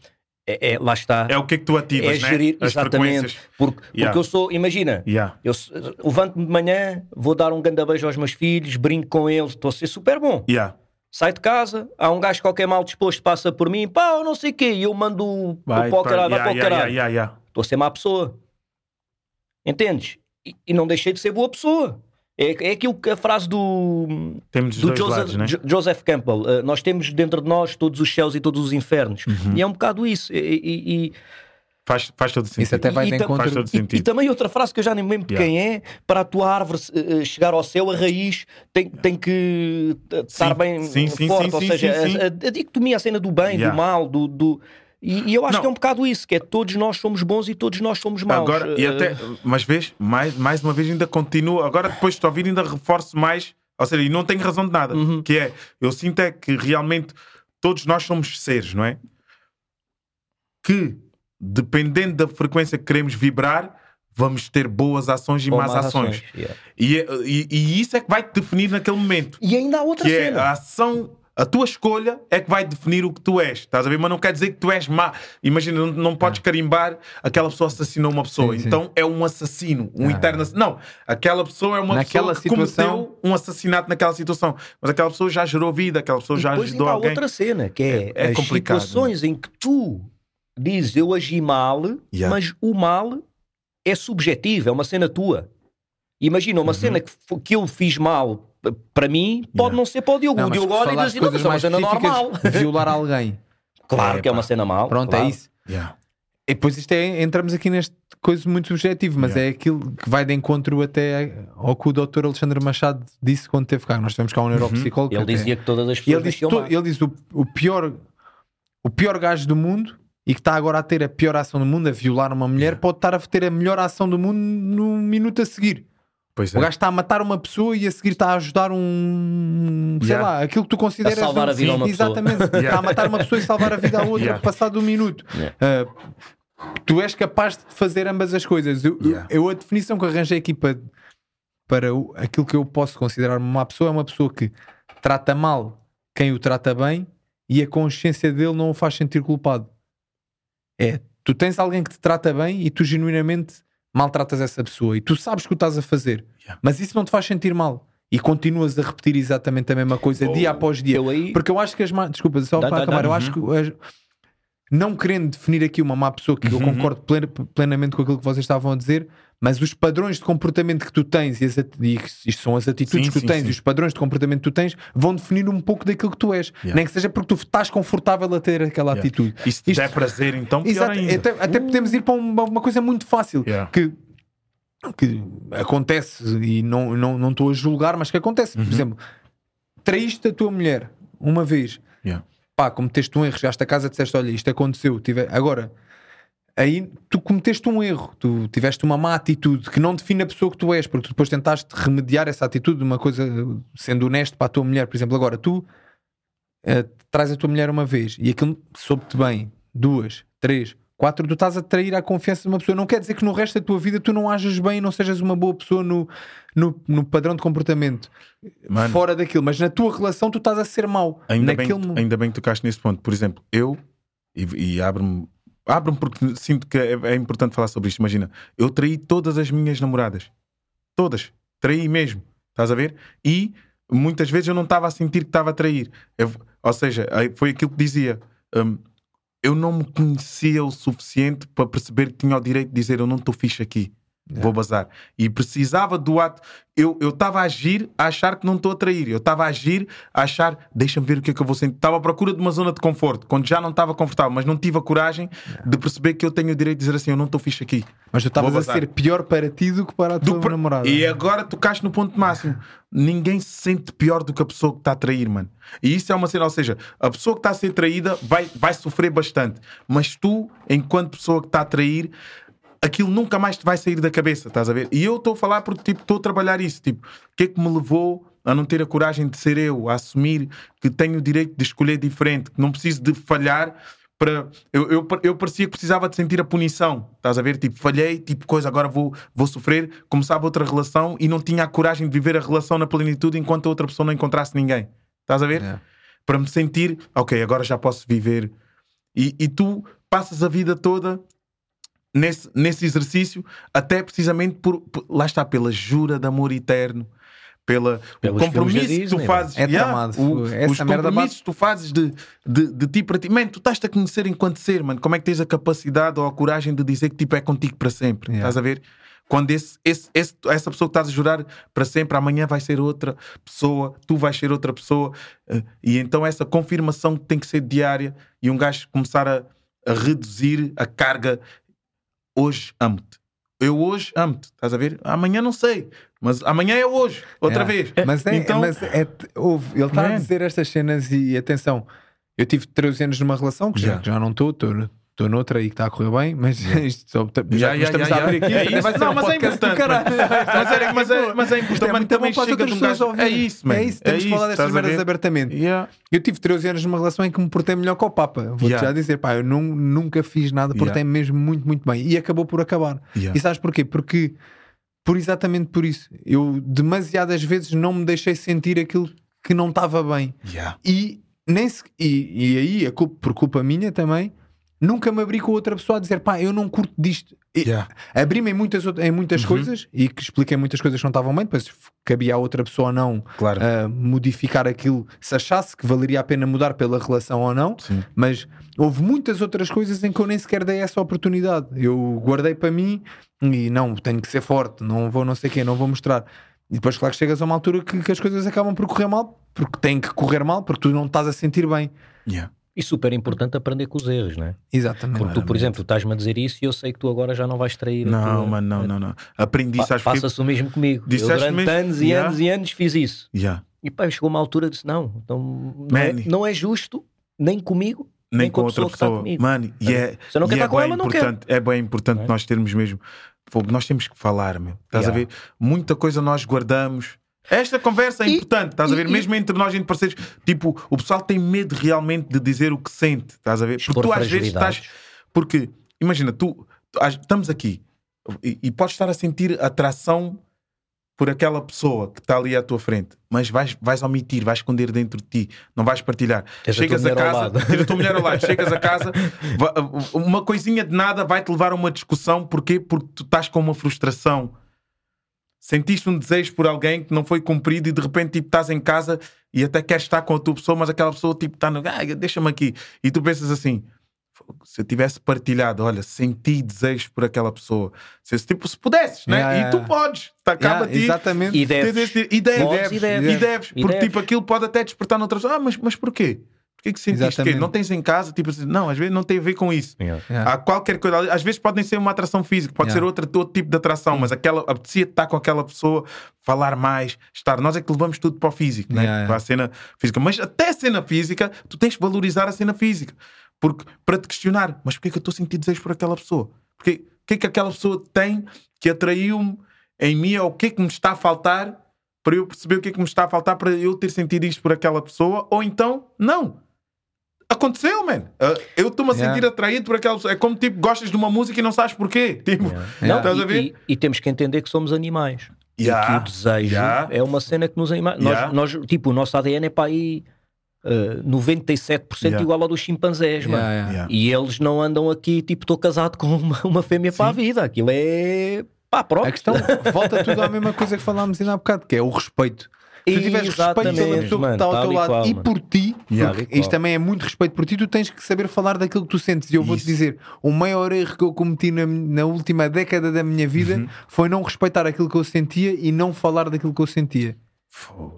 É, é- lá está. É o que é que tu ativas, É né? gerir, As exatamente. Porque, porque Yeah. eu sou, imagina, Yeah. eu levanto-me de manhã, vou dar um grande beijo aos meus filhos, brinco com eles, estou a ser super bom. Yeah. Sai de casa, há um gajo qualquer mal disposto, passa por mim, pá, eu não sei o quê, e eu mando o Vai, para o pá, caralho, vai para o caralho. Estou a ser má pessoa. Entendes? E, e não deixei de ser boa pessoa. É, é aquilo que a frase do, Temos os do Joseph, lados, né? Jo- Joseph Campbell. uh, nós temos dentro de nós todos os céus e todos os infernos. Uhum. E é um bocado isso. E, e- e- Faz, faz todo sentido. Isso até vai E de. Faz todo e- sentido. e também outra frase que eu já nem me lembro de quem é: para a tua árvore uh, chegar ao céu, a raiz tem, tem que uh, estar Sim, bem sim, sim, forte. sim, ou seja, sim, sim. A, a- a dicotomia, a cena do bem, Yeah. do mal, do. do- e, e eu acho Não. que é um bocado isso: que é todos nós somos bons e todos nós somos maus. Agora, e até, mas vês, mais, mais uma vez ainda continuo. Agora, depois de te ouvir, ainda reforço mais. Ou seja, e não tenho razão de nada. Uhum. Que é, eu sinto é que realmente todos nós somos seres, não é? Que, dependendo da frequência que queremos vibrar, vamos ter boas ações e ou más ações. yeah. E, é- e, e isso é que vai te definir naquele momento. E ainda há outra que é cena. a ação, a tua escolha é que vai definir o que tu és, estás a ver? Mas não quer dizer que tu és má. Imagina, não, não podes carimbar aquela pessoa assassinou uma pessoa, Sim, sim. então é um assassino, um Ah. eterno ass- Não, aquela pessoa é uma Naquela pessoa que situação- cometeu um assassinato naquela situação, mas aquela pessoa já gerou vida, aquela pessoa E já ajudou alguém. outra cena, que é, É- é as complicado, situações em que tu dizes eu agi mal, Yeah. mas o mal é subjetivo, é uma cena tua. Imagina, Uhum. uma cena que, que eu fiz mal para mim, pode Yeah. não ser para o Diogo. Não, o Diogo olha e diz assim, não, mas é uma cena normal. Violar alguém. *laughs* Claro que é uma cena mal. Pronto, claro. é isso. Yeah. E depois isto é, entramos aqui neste coisa muito subjetivo, mas Yeah. é aquilo que vai de encontro até ao que o Dr. Alexandre Machado disse quando teve cá. Nós tivemos cá um neuropsicólogo. Ele que até- dizia que todas as pessoas ele disse, nasciam to- más. ele disse o, o pior o pior gajo do mundo e que está agora a ter a pior ação do mundo, a violar uma mulher, pode estar a ter a melhor ação do mundo no minuto a seguir. Pois O é. gajo está a matar uma pessoa e a seguir está a ajudar um. Sei Yeah. lá, aquilo que tu consideras. A salvar um, a vida a uma pessoa. Exatamente. *laughs* Está a matar uma pessoa e salvar a vida a outra, Yeah. passado um minuto. Yeah. Ah, tu és capaz de fazer ambas as coisas. Eu, eu- Yeah. eu a definição que arranjei aqui para, para o- aquilo que eu posso considerar uma má pessoa é uma pessoa que trata mal quem o trata bem e a consciência dele não o faz sentir culpado. É, tu tens alguém que te trata bem e tu genuinamente maltratas essa pessoa e tu sabes que o estás a fazer, Yeah. mas isso não te faz sentir mal. e continuas a repetir exatamente a mesma coisa Oh, dia após dia. eu aí- Porque eu acho que as más. Desculpa, só Dá, para dá, acabar, dá. eu acho que. as- Não querendo definir aqui uma má pessoa, que eu Uhum. concordo plen- plenamente com aquilo que vocês estavam a dizer, mas os padrões de comportamento que tu tens, e, as e isto são as atitudes Sim, que tu sim, tens sim. e os padrões de comportamento que tu tens, vão definir um pouco daquilo que tu és. Yeah. Nem que seja porque tu estás confortável a ter aquela Yeah. atitude. E se Isto- der prazer, então pior Exato, até, até podemos ir para uma, uma coisa muito fácil Yeah. que, que acontece e não estou não, não a julgar, mas que acontece. Uhum. Por exemplo, traíste a tua mulher uma vez, Yeah. pá, cometeste um erro, chegaste a casa e disseste: Olha, isto aconteceu. Tive... Agora, aí tu cometeste um erro, tu tiveste uma má atitude que não define a pessoa que tu és, porque tu depois tentaste remediar essa atitude, uma coisa sendo honesto para a tua mulher, por exemplo. Agora, tu eh, traz a tua mulher uma vez e aquilo soube-te bem, duas, três, quatro, tu estás a trair a confiança de uma pessoa. Não quer dizer que no resto da tua vida tu não ajas bem e não sejas uma boa pessoa no, no, no padrão de comportamento Mano. fora daquilo, mas na tua relação tu estás a ser mau. Ainda, bem, Naquele mo- ainda bem que tocaste nesse ponto. Por exemplo, eu, e, e abro-me abro porque sinto que é, é importante falar sobre isto. Imagina, eu traí todas as minhas namoradas. Todas. Traí mesmo. Estás a ver? E muitas vezes eu não estava a sentir que estava a trair. Eu- ou seja, foi aquilo que dizia. hum, eu não me conhecia o suficiente para perceber que tinha o direito de dizer eu não estou fixe aqui. Vou bazar. E precisava do ato. Eu estava a agir a achar que não estou a trair. Eu estava a agir a achar, deixa-me ver o que é que eu vou sentir. Estava à procura de uma zona de conforto, quando já não estava confortável, mas não tive a coragem de perceber que eu tenho o direito de dizer assim: eu não estou fixe aqui. Mas tu estavas a ser pior para ti do que para a tua namorada. E agora tocaste no ponto máximo. Ninguém se sente pior do que a pessoa que está a trair, mano. E isso é uma cena, ou seja, a pessoa que está a ser traída vai, vai sofrer bastante. Mas tu, enquanto pessoa que está a trair, aquilo nunca mais te vai sair da cabeça, estás a ver? E eu estou a falar porque tipo, estou a trabalhar isso. Tipo, o que é que me levou a não ter a coragem de ser eu, a assumir que tenho o direito de escolher diferente, que não preciso de falhar para. Eu, eu, eu parecia que precisava de sentir a punição, estás a ver? Tipo, falhei, tipo, coisa, agora vou, vou sofrer. Começava outra relação e não tinha a coragem de viver a relação na plenitude enquanto a outra pessoa não encontrasse ninguém, estás a ver? Yeah. Para me sentir, ok, agora já posso viver. E, e tu passas a vida toda nesse, nesse exercício, até precisamente por, por- lá está, pela jura de amor eterno, pela Pelos o compromisso da que tu Disney, fazes, É tramado. o- os compromissos que tu fazes de, de, de ti para ti, man, tu estás-te a conhecer enquanto ser, mano, como é que tens a capacidade ou a coragem de dizer que tipo é contigo para sempre, Yeah. estás a ver? Quando esse, esse, esse- essa pessoa que estás a jurar para sempre, amanhã vai ser outra pessoa, tu vais ser outra pessoa, eh, e então essa confirmação tem que ser diária e um gajo começar a, a reduzir a carga. Hoje amo-te. Eu hoje amo-te, estás a ver? Amanhã não sei, mas amanhã é hoje, outra Yeah. vez. Mas é, Então- mas é, houve, ele está a dizer estas cenas e atenção, eu tive 13 anos numa relação que já, já não estou, estou estou noutra e que está a correr bem, mas *laughs* isto só, já, estamos a abrir aqui. É vai ser Não, um mas é podcast importante. Mas é, mas é, mas é importante, é muito também bom para as de pessoas ouvirem. É isso, man. É isso, temos é que falar destas merdas abertamente. Yeah. Eu tive 13 anos numa relação em que me portei melhor que o Papa. Vou-te Yeah. já dizer, pá, eu não, nunca fiz nada, Yeah. portei mesmo muito, muito bem. E acabou por acabar. Yeah. E sabes porquê? Porque, por exatamente por isso, eu demasiadas vezes não me deixei sentir aquilo que não estava bem. E, nem se, e, e aí, a culpa, por culpa minha também, nunca me abri com outra pessoa a dizer, pá, eu não curto disto. Yeah. Abri-me em muitas, em muitas Uhum. coisas e que expliquei muitas coisas que não estavam bem, depois cabia a outra pessoa ou não Claro. a modificar aquilo se achasse que valeria a pena mudar pela relação ou não, Sim. mas houve muitas outras coisas em que eu nem sequer dei essa oportunidade. Eu guardei para mim e não, tenho que ser forte, não vou não sei quê, não vou mostrar. E depois, claro que chegas a uma altura que, que as coisas acabam por correr mal, porque têm que correr mal, porque tu não estás a sentir bem. Yeah. E super importante aprender com os erros, não é? Exatamente. Porque tu, por exemplo, estás-me a dizer isso e eu sei que tu agora já não vais trair. Não, tua- mano, não, não, não. Aprendi, Pa- sabes? Passa-se o mesmo comigo. Eu durante mesmo? anos e Yeah. anos e anos fiz isso. Yeah. E pá, chegou uma altura disse: não, então não é, não é justo nem comigo, Nem, com a outra pessoa pessoa. Mano, e é, Se eu não quero é estar com bem ela, não quero. é bem importante é? nós termos mesmo. Nós temos que falar, meu. Estás Yeah. a ver? Muita coisa nós guardamos. Esta conversa é E- importante, estás a ver? e- Mesmo entre nós, entre parceiros, tipo, o pessoal tem medo realmente de dizer o que sente, estás a ver? Expor Porque tu às vezes estás. Porque, imagina, tu, tu- estamos aqui e, e podes estar a sentir atração por aquela pessoa que está ali à tua frente, mas vais, vais omitir, vais esconder dentro de ti, não vais partilhar. Tens a Chegas a, ao casa, tens a tua mulher ao lado, chegas a casa, uma coisinha de nada vai te levar a uma discussão, porquê? Porque tu estás com uma frustração. Sentiste um desejo por alguém que não foi cumprido e de repente tipo, estás em casa e até queres estar com a tua pessoa, mas aquela pessoa tipo está no. Ah, deixa-me aqui. E tu pensas assim. Se eu tivesse partilhado, olha, senti desejo por aquela pessoa. Se, tipo, se pudesses, né? Yeah, e tu yeah. podes, acaba Yeah, ti. exatamente. E deves. E deves, e e deves, deves. e deves, E porque deves. tipo aquilo pode até despertar noutra pessoa. Ah, mas, mas porquê? Porquê que sentiste Exatamente. quê? Não tens em casa? Tipo assim, não, às vezes não tem a ver com isso. Yeah. Yeah. Há qualquer coisa, às vezes podem ser uma atração física, pode Yeah. ser outra, outro tipo de atração, mas aquela apetecia estar com aquela pessoa, falar mais, estar. Nós é que levamos tudo para o físico, né? Para a cena física. Mas até a cena física, tu tens que valorizar a cena física. Porque para te questionar, mas porquê que eu estou a sentir desejo por aquela pessoa? Porque o que é que aquela pessoa tem que atraiu-me em mim ou o que é que me está a faltar para eu perceber o que é que me está a faltar para eu ter sentido isto por aquela pessoa? Ou então, não. Aconteceu, man. Uh, eu estou-me a Yeah. sentir atraído por aquela. É como tipo, gostas de uma música e não sabes porquê. *laughs* Tipo, Yeah. Yeah. Não, Estás a e- ver? E, e temos que entender que somos animais. Yeah. E que o desejo Yeah. é uma cena que nos anima. Yeah. Nós, nós, tipo, o nosso ADN é para aí uh, 97% Yeah. igual ao dos chimpanzés, mano. Yeah, yeah. Yeah. E eles não andam aqui, tipo, estou casado com uma, uma fêmea para a vida. Aquilo é. pá, pronto. A questão volta tudo à mesma coisa que falámos ainda há bocado, que é o respeito. Se tu tiveres respeito pela pessoa mano, que está ao teu lado qual, e mano. por ti, Yeah. isto também é muito respeito por ti, tu tens que saber falar daquilo que tu sentes. E eu vou-te dizer: o maior erro que eu cometi na, na última década da minha vida Uhum. foi não respeitar aquilo que eu sentia e não falar daquilo que eu sentia.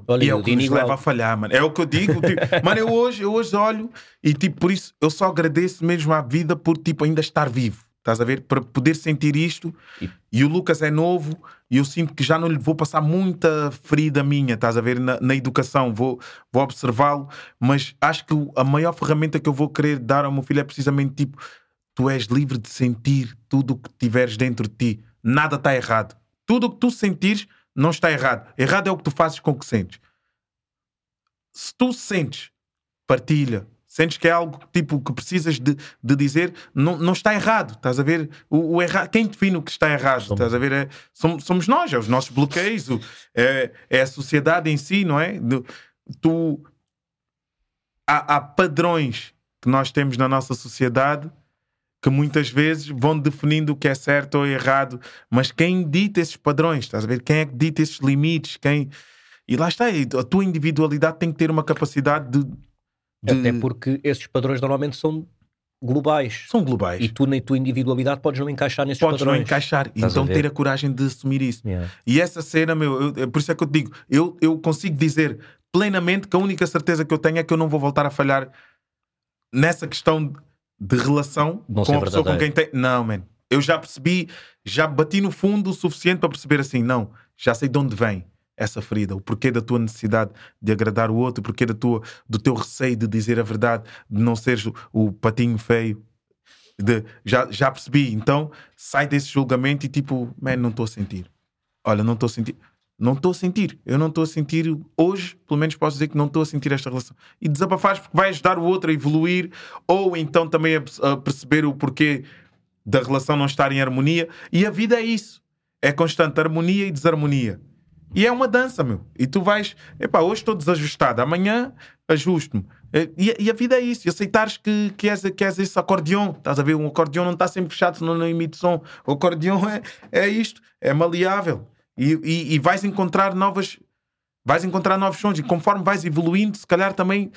Olha, e é eu o que digo nos igual. leva a falhar, mano. É o que eu digo. Tipo, *laughs* mano, eu hoje, eu hoje olho e tipo, por isso eu só agradeço mesmo à vida por tipo ainda estar vivo. Estás a ver? Para poder sentir isto. E- E o Lucas é novo e eu sinto que já não lhe vou passar muita ferida minha, estás a ver? Na, na educação, vou, vou observá-lo, mas acho que a maior ferramenta que eu vou querer dar ao meu filho é precisamente tipo: tu és livre de sentir tudo o que tiveres dentro de ti. Nada está errado. Tudo o que tu sentires não está errado. Errado é o que tu fazes com o que sentes. Se tu sentes, partilha. Sentes que é algo tipo que precisas de, de dizer, não, não está errado. Estás a ver? O, o erra... Quem define o que está errado? Somos- Estás a ver? É, somos, somos nós, é os nossos bloqueios, o- é, é a sociedade em si, não é? Do- tu há, há padrões que nós temos na nossa sociedade que muitas vezes vão definindo o que é certo ou errado, mas quem dita esses padrões, estás a ver? Quem é que dita esses limites? Quem... E lá está, a tua individualidade tem que ter uma capacidade de. De- Até porque esses padrões normalmente são globais. São globais. E tu, na tua individualidade, podes não encaixar nesses Podes não padrões. encaixar. Estás a Então ver? ter a coragem de assumir isso. Yeah. E essa cena, meu, eu- é por isso é que eu te digo, eu, eu consigo dizer plenamente que a única certeza que eu tenho é que eu não vou voltar a falhar nessa questão de relação Não com a pessoa com quem verdadeiro. tem. Não, man. Eu já percebi, já bati no fundo o suficiente para perceber assim, não, já sei de onde vem essa ferida, o porquê da tua necessidade de agradar o outro, o porquê da tua, do teu receio de dizer a verdade, de não seres o, o patinho feio. De, já, já percebi, então sai desse julgamento e tipo, man, não estou a sentir. Olha, não estou a sentir. Não estou a sentir. Eu não estou a sentir hoje, pelo menos posso dizer que não estou a sentir esta relação. E desabafares porque vai ajudar o outro a evoluir, ou então também a, a perceber o porquê da relação não estar em harmonia. E a vida é isso. É constante harmonia e desarmonia. E é uma dança, meu. E tu vais, epá, hoje estou desajustado, amanhã ajusto-me. E, e a vida é isso. E aceitares que, que, és, que és esse acordeão. Estás a ver? Um acordeão não está sempre fechado, senão não emite som. O acordeão é, é isto, é maleável. E, e, e vais encontrar novas. Vais encontrar novos sons. E conforme vais evoluindo, se calhar também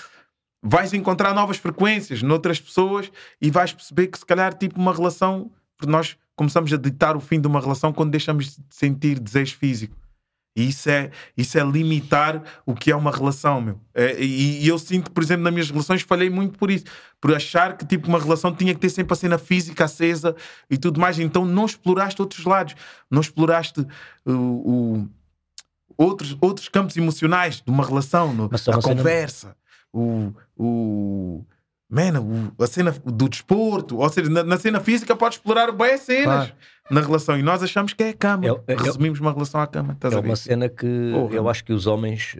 vais encontrar novas frequências noutras pessoas e vais perceber que se calhar tipo uma relação. Porque nós começamos a ditar o fim de uma relação quando deixamos de sentir desejo físico. E isso é, isso é limitar o que é uma relação, meu. É, e, e eu sinto, por exemplo, nas minhas relações falhei muito por isso. Por achar que tipo uma relação tinha que ter sempre a cena física acesa e tudo mais. Então não exploraste outros lados. Não exploraste uh, o, outros, outros campos emocionais de uma relação. No, a conversa. O... o Man, o- a cena do desporto, ou seja, na, na cena física pode explorar bem cenas Claro. na relação e nós achamos que é a cama. É- é- Resumimos uma relação à cama. Estás É a ver? uma cena que Porra. eu acho que os homens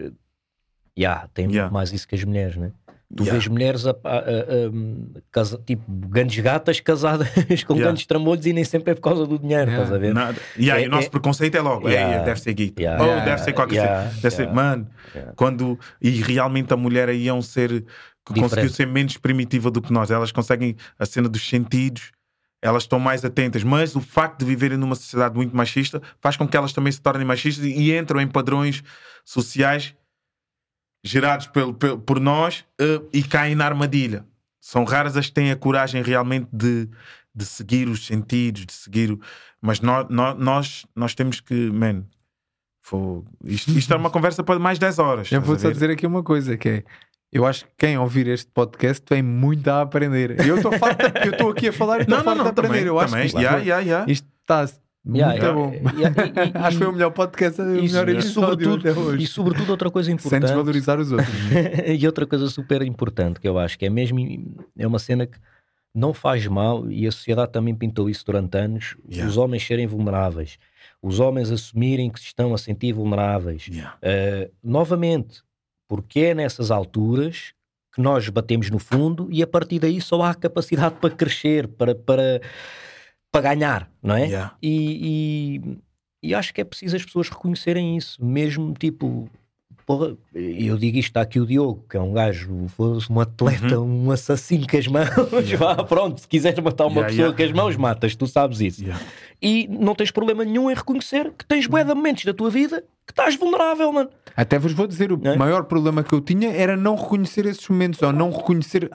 yeah, têm Yeah. muito mais isso que as mulheres, né? Tu Yeah. vês mulheres a, a- a- um, casa- tipo grandes gatas casadas *laughs* com Yeah. grandes trambolhos e nem sempre é por causa do dinheiro, Yeah. estás a ver? Nada. E aí É- o nosso é- preconceito é logo, "Ei, Yeah. deve ser guita, Yeah. ou Yeah. deve ser qualquer Yeah. coisa. Deve ser, Yeah. mano, Yeah. quando. E realmente a mulher aí é um ser que Diferente. conseguiu ser menos primitiva do que nós. Elas conseguem a cena dos sentidos, elas estão mais atentas, mas o facto de viverem numa sociedade muito machista faz com que elas também se tornem machistas e entram em padrões sociais gerados pelo, pelo por nós uh, e caem na armadilha. São raras as que têm a coragem realmente de, de seguir os sentidos, de seguir. O... Mas nós, nós, nós, nós temos que, man, for... isto, isto é uma conversa para mais 10 horas. Eu vou só dizer aqui uma coisa: que é eu acho que quem ouvir este podcast tem muito a aprender. Eu estou farto, eu estou aqui a falar e estou farto de aprender. Também, eu acho também. que isto, yeah, yeah, yeah. isto está muito Yeah, bom. yeah, e- e- *laughs* acho que foi o melhor podcast, o Isso, melhor e, episódio sobretudo, até hoje. e sobretudo outra coisa *laughs* Sem importante desvalorizar os outros. *laughs* e outra coisa super importante que eu acho que é mesmo é uma cena que não faz mal e a sociedade também pintou isso durante anos Yeah. os homens serem vulneráveis os homens assumirem que se estão a sentir vulneráveis Yeah. Uh, novamente porque é nessas alturas que nós batemos no fundo e a partir daí só há capacidade para crescer para, para, para ganhar não é? Yeah. E, e, e acho que é preciso as pessoas reconhecerem isso, mesmo tipo. Porra, eu digo isto, está aqui o Diogo, que é um gajo, um atleta, um assassino com as mãos. Vá, *laughs* pronto, se quiseres matar uma Yeah, pessoa yeah. com as mãos, matas, tu sabes isso. Yeah. E não tens problema nenhum em reconhecer que tens bué de momentos da tua vida que estás vulnerável, mano. Até vos vou dizer, o É? maior problema que eu tinha era não reconhecer esses momentos, ou não reconhecer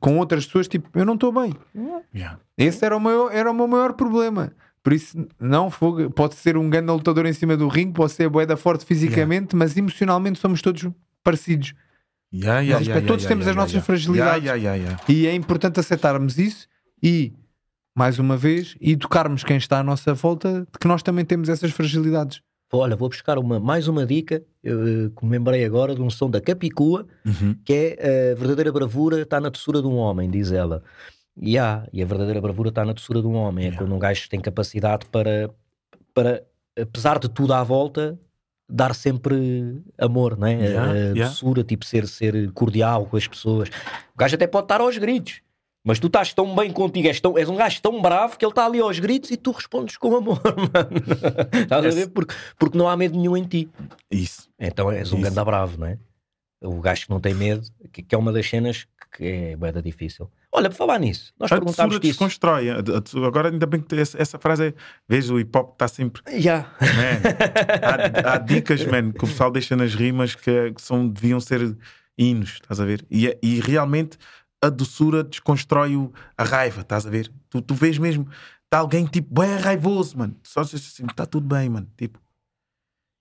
com outras pessoas, tipo, eu não estou bem. Yeah. Esse era o, maior, era o meu maior problema. Por isso, não, fogo, pode ser um grande lutador em cima do ringue, pode ser boeda forte fisicamente, mas emocionalmente somos todos parecidos. Yeah, yeah, Mas, yeah, todos yeah, temos yeah, as nossas yeah. fragilidades. Yeah, yeah, yeah, yeah. E é importante aceitarmos isso e, mais uma vez, educarmos quem está à nossa volta de que nós também temos essas fragilidades. Olha, vou buscar uma, mais uma dica, eu, eh, que me lembrei agora de um som da Capicua, Uhum. que é a verdadeira bravura está na doçura de um homem, diz ela. E há, e a verdadeira bravura está na doçura de um homem. É Yeah. quando um gajo tem capacidade para, para, apesar de tudo à volta, dar sempre amor, não é? Yeah, a yeah. doçura, tipo ser, ser cordial com as pessoas. O gajo até pode estar aos gritos. Mas tu estás tão bem contigo, és, tão- és um gajo tão bravo que ele está ali aos gritos e tu respondes com amor, *laughs* mano. Estás a ver? Porque, porque não há medo nenhum em ti. Isso. Então és um Isso. ganda bravo, não é? O gajo que não tem medo, que, que é uma das cenas que é bem difícil. Olha, por falar nisso, nós A perguntámos doçura disso. desconstrói. Agora, ainda bem que essa, essa frase é. Veja, o hip hop está sempre. Já. Man, há, há dicas, man, que o pessoal deixa nas rimas que, são, deviam ser hinos, estás a ver? E, é- e realmente a doçura desconstrói o- a raiva, estás a ver? Tu, tu vês mesmo, está alguém tipo, bem raivoso, mano. Só se assim, está tudo bem, mano. Tipo,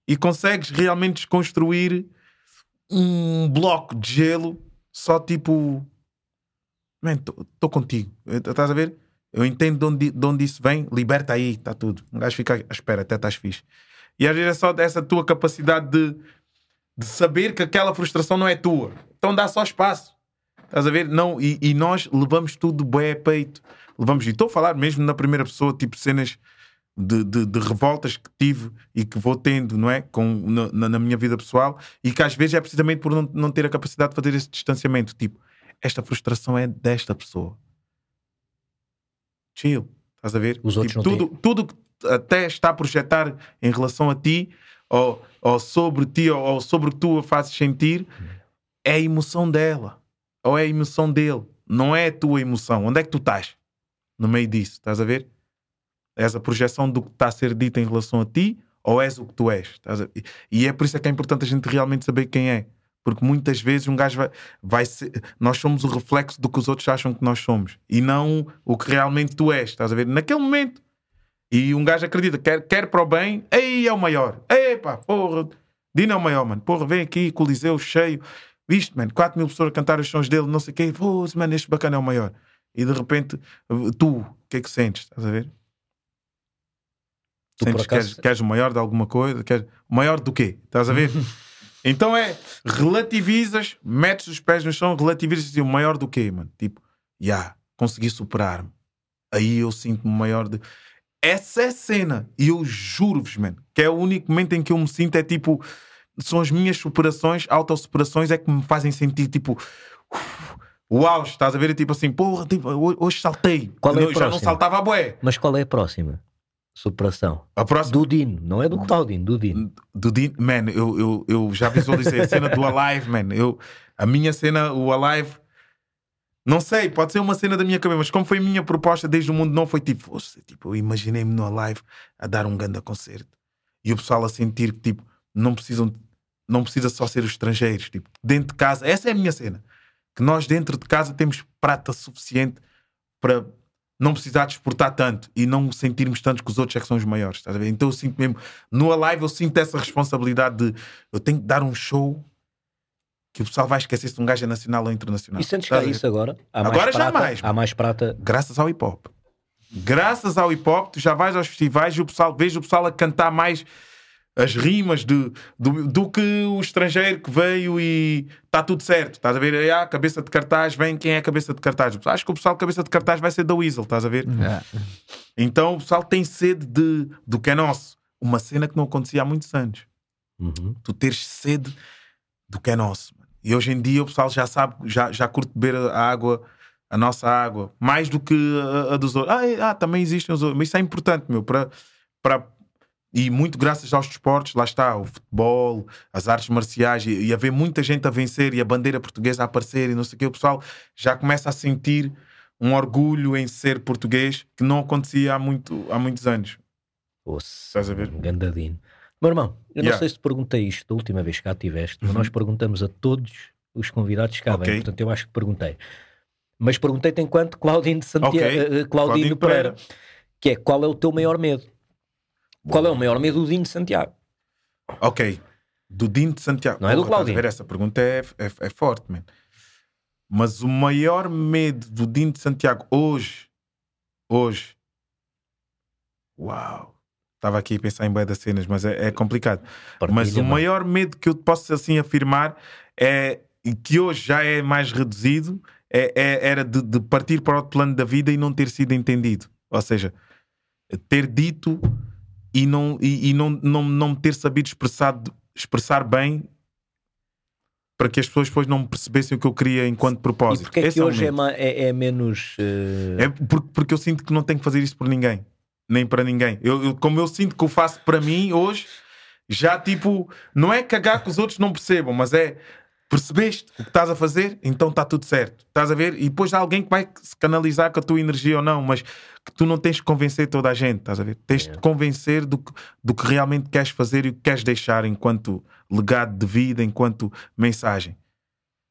e consegues realmente desconstruir um bloco de gelo só tipo, estou contigo, estás a ver? Eu entendo de onde, de onde isso vem, liberta aí, está tudo. Um gajo fica à espera, até estás fixe. E às vezes é só dessa tua capacidade de, de saber que aquela frustração não é tua. Então dá só espaço. Estás a ver? Não, e, e nós levamos tudo bué a peito. Levamos, e estou a falar mesmo na primeira pessoa, tipo cenas de, de, de revoltas que tive e que vou tendo, não é? Com, na- na, na minha vida pessoal e que às vezes é precisamente por não, não ter a capacidade de fazer esse distanciamento. Tipo, esta frustração é desta pessoa. Chill. Estás a ver? Os outros Tipo, não tudo, tudo que até está a projetar em relação a ti ou, ou sobre ti ou, ou sobre o que tu a fazes sentir é a emoção dela ou é a emoção dele. Não é a tua emoção. Onde é que tu estás? No meio disso, estás a ver? És a projeção do que está a ser dito em relação a ti ou és o que tu és? E é por isso é que é importante a gente realmente saber quem é. Porque muitas vezes um gajo vai, vai ser. Nós somos o reflexo do que os outros acham que nós somos e não o que realmente tu és. Estás a ver? Naquele momento. E um gajo acredita, quer, quer para o bem, ei, é o maior. Epá, porra, Dino é o maior, mano. Porra, vem aqui, Coliseu cheio. Viste, mano, 4 mil pessoas a cantar os sons dele, não sei o quê. Pô, mano, este bacana é o maior. E de repente, tu, o que é que sentes? Estás a ver? Tu, Sentes que acaso- queres, queres o maior de alguma coisa? Queres... O maior do quê? Estás a ver? *laughs* então é, relativizas, metes os pés no chão, relativizas e o maior do quê, mano? Tipo, já, consegui superar-me. Aí eu sinto-me maior de. Essa é a cena. E eu juro-vos, mano, que é o único momento em que eu me sinto, é tipo, são as minhas superações, autossuperações, é que me fazem sentir tipo. uf, auge, estás a ver? É tipo assim, porra, tipo, ho- hoje saltei. Qual é a Eu já não próxima? saltava a bué. Mas qual é a próxima? Superação. A próxima. Do Dino, não é do Claudino, do Dino. do Dean, man, eu, eu, eu já visualizei a cena do Alive, man. Eu, a minha cena, o Alive, Não sei, pode ser uma cena da minha cabeça, mas como foi a minha proposta desde o mundo, não foi tipo, tipo eu imaginei-me numa live a dar um grande concerto e o pessoal a sentir que tipo, não precisam, não precisa só ser os estrangeiros, tipo, dentro de casa, essa é a minha cena, que nós dentro de casa temos prata suficiente para não precisar exportar tanto e não sentirmos tanto que os outros é que são os maiores, estás a ver? Então eu sinto mesmo, no live eu sinto essa responsabilidade de eu tenho que dar um show que o pessoal vai esquecer se um gajo é nacional ou internacional. E sentes que isso agora? Há agora prata, já mais. Há mais prata. Graças ao hip hop. Graças ao hip hop, tu já vais aos festivais e o pessoal, vejo o pessoal a cantar mais as rimas de, do, do que o estrangeiro que veio e está tudo certo. Estás a ver? Ah, cabeça de cartaz, vem quem é a cabeça de cartaz. Acho que o pessoal cabeça de cartaz vai ser da Weasel, estás a ver? É. Então o pessoal tem sede de, do que é nosso. Uma cena que não acontecia há muitos anos. Uhum. Tu teres sede do que é nosso. E hoje em dia o pessoal já sabe, já, já curte beber a água, a nossa água, mais do que a, a dos outros. Ah, é, ah, também existem os outros. Mas isso é importante, meu, para. E muito graças aos desportos, lá está, o futebol, as artes marciais, e, e haver muita gente a vencer e a bandeira portuguesa a aparecer e não sei o que, o pessoal já começa a sentir um orgulho em ser português que não acontecia há, muito, há muitos anos. Oça, Estás a ver? Gandadino. Meu irmão, eu não sei se te perguntei isto da última vez que cá estiveste, mas uhum. nós perguntamos a todos os convidados que cá okay. vêm, portanto eu acho que perguntei. Mas perguntei-te enquanto Claudinho de Santiago, okay. uh, Claudinho Pereira, Pereira, que é qual é o teu maior medo? Qual é o maior medo do Dinho de Santiago? Ok, do Dinho de Santiago. Não é do Claudinho. Ver, essa pergunta é, é, é forte, man. Mas o maior medo do Dinho de Santiago hoje, hoje, uau, Estava aqui a pensar em boia das cenas, mas é, é complicado. Partilha, mas o maior medo que eu posso assim afirmar é que hoje já é mais reduzido é, é, era de, de, partir para outro plano da vida e não ter sido entendido. Ou seja, ter dito e não, e, e não, não, não ter sabido expressar, expressar bem para que as pessoas depois não percebessem o que eu queria enquanto propósito. E porque é que hoje é, é, é, menos. Uh... É porque, porque eu sinto que não tenho que fazer isso por ninguém nem para ninguém. Eu, eu, como eu sinto que eu faço para mim hoje, já tipo, não é cagar que os outros não percebam, mas é percebeste o que estás a fazer, então está tudo certo. Estás a ver? E depois há alguém que vai se canalizar com a tua energia ou não, mas que tu não tens que convencer toda a gente, estás a ver? Tens de convencer do que, do que realmente queres fazer e o que queres deixar enquanto legado de vida, enquanto mensagem.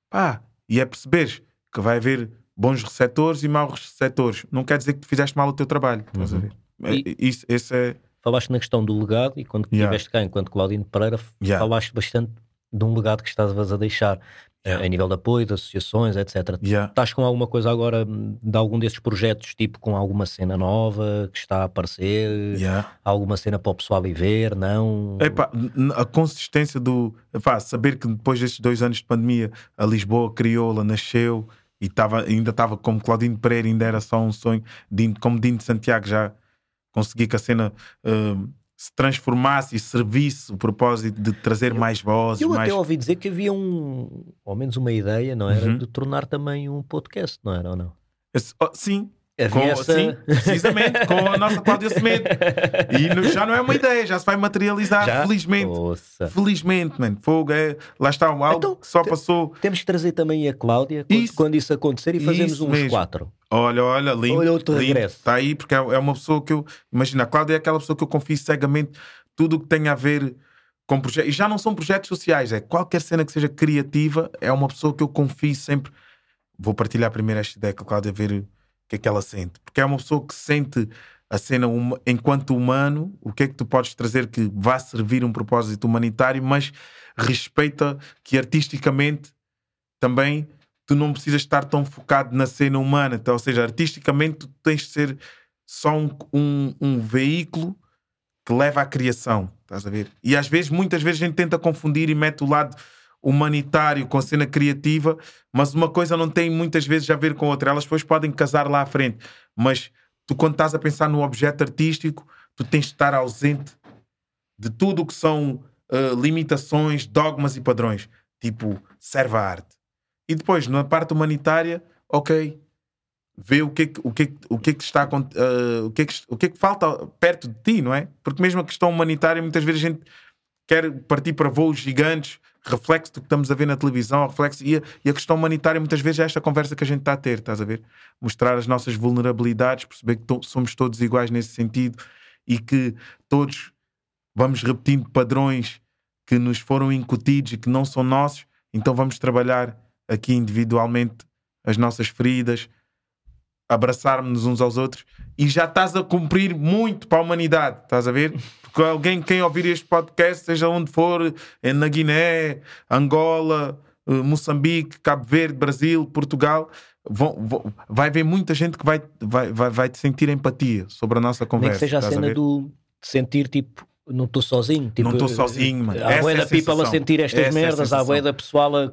Pá, e é perceberes que vai haver bons receptores e maus receptores. Não quer dizer que tu fizeste mal o teu trabalho, estás uhum. a ver? É, e, isso, esse é... Falaste na questão do legado e quando yeah. estiveste cá, enquanto Claudino Pereira, yeah. falaste bastante de um legado que estavas a deixar. Yeah. A nível de apoio, de associações, etc. Yeah. Estás com alguma coisa agora de algum desses projetos, tipo com alguma cena nova que está a aparecer? Yeah. Alguma cena para o pessoal ir ver? Não? Epá, a consistência do. Epá, saber que depois destes dois anos de pandemia a Lisboa Crioula nasceu e tava, ainda estava como Claudino Pereira, ainda era só um sonho, como Dino de Santiago já conseguir que a cena uh, se transformasse e servisse o propósito de trazer eu, mais vozes. Eu mais... até ouvi dizer que havia um, ao menos uma ideia, não era? Uhum. De tornar também um podcast, não era ou não? Oh, sim, com, essa... Sim, precisamente, com a nossa Cláudia Semedo. E já não é uma ideia, já se vai materializar, já? felizmente. Nossa. Felizmente, mano. Fogo é. Lá está um algo então, que só passou. Temos que trazer também a Cláudia quando isso, quando isso acontecer e fazemos uns mesmo. quatro. Olha, olha, lindo. Olha outro lindo. regresso. Está aí, porque é, é uma pessoa que eu. Imagina, a Cláudia é aquela pessoa que eu confio cegamente tudo o que tem a ver com projetos. E já não são projetos sociais, é qualquer cena que seja criativa, é uma pessoa que eu confio sempre. Vou partilhar primeiro esta ideia com a Cláudia, ver que é que ela sente. Porque é uma pessoa que sente a cena um, enquanto humano, o que é que tu podes trazer que vá servir um propósito humanitário, mas respeita que artisticamente também tu não precisas estar tão focado na cena humana. Então, ou seja, artisticamente tu tens de ser só um, um, um veículo que leva à criação. Estás a ver? E às vezes, muitas vezes, a gente tenta confundir e mete o lado humanitário com a cena criativa, mas uma coisa não tem muitas vezes a ver com outra. Elas depois podem casar lá à frente, mas tu, quando estás a pensar no objeto artístico, tu tens de estar ausente de tudo o que são uh, limitações, dogmas e padrões. Tipo, serve a arte. E depois, na parte humanitária, ok, vê o que o é o que, é que está uh, o, que o que que falta perto de ti, não é? Porque mesmo a questão humanitária, muitas vezes a gente quer partir para voos gigantes, reflexo do que estamos a ver na televisão, reflexo, e a, e a questão humanitária muitas vezes é esta conversa que a gente está a ter, estás a ver? Mostrar as nossas vulnerabilidades, perceber que to somos todos iguais nesse sentido e que todos vamos repetindo padrões que nos foram incutidos e que não são nossos, então vamos trabalhar aqui individualmente as nossas feridas, abraçarmos uns aos outros e já estás a cumprir muito para a humanidade, estás a ver? Porque alguém, quem ouvir este podcast, seja onde for, é na Guiné, Angola, eh, Moçambique, Cabo Verde, Brasil, Portugal, vão, vão, vai haver muita gente que vai, vai, vai, vai sentir empatia sobre a nossa conversa. Nem que seja a cena a do sentir tipo não estou sozinho. Tipo, não estou sozinho, mano. Há boia é da people a sentir estas Essa merdas, é a há da pessoal a,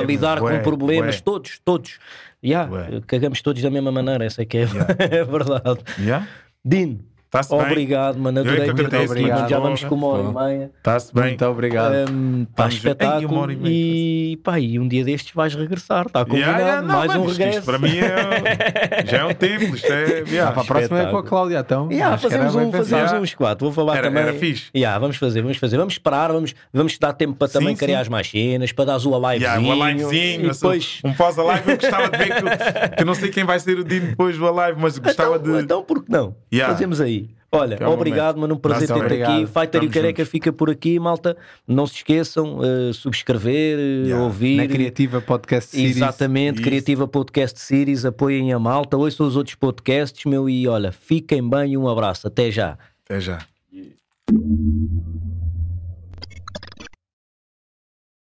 a lidar com problemas, todos, todos. Yeah, cagamos todos da mesma maneira, essa é que é, yeah. é *laughs* verdade. Yeah. Dino, Obrigado, mano. Adorei ter aqui, obrigado. Já vamos com uma hora e meia. Está-se bem. Muito obrigado. Um, pá, espetáculo. E, pá, e um dia destes vais regressar. Está combinado. Yeah, yeah, não, Mais mano, um regresso. Isto para mim é, já é um tempo. Isto é, yeah. ah, para a próxima é com a Cláudia. Então, yeah, fazemos, um, fazemos um squat. Vou falar era, também. Era fixe. Yeah, vamos fazer, vamos fazer. Vamos esperar. Vamos, vamos dar tempo para também sim, criar sim. mais cenas, para dar uma livezinho. Yeah, uma livezinho. Depois... Um pós-a-live. Eu gostava de ver que, que não sei quem vai ser o Dino depois do live, mas gostava então, de. Então, por que não? Fazemos aí. Olha, é obrigado, mano. Um prazer ter te aqui. Fighter e Careca fica por aqui, malta. Não se esqueçam, uh, subscrever, uh, yeah. ouvir. Na Criativa Podcast Series. Exatamente, Isso. Criativa Podcast Series. Apoiem a malta. Ouçam os outros podcasts, meu. E olha, fiquem bem e um abraço. Até já. Até já.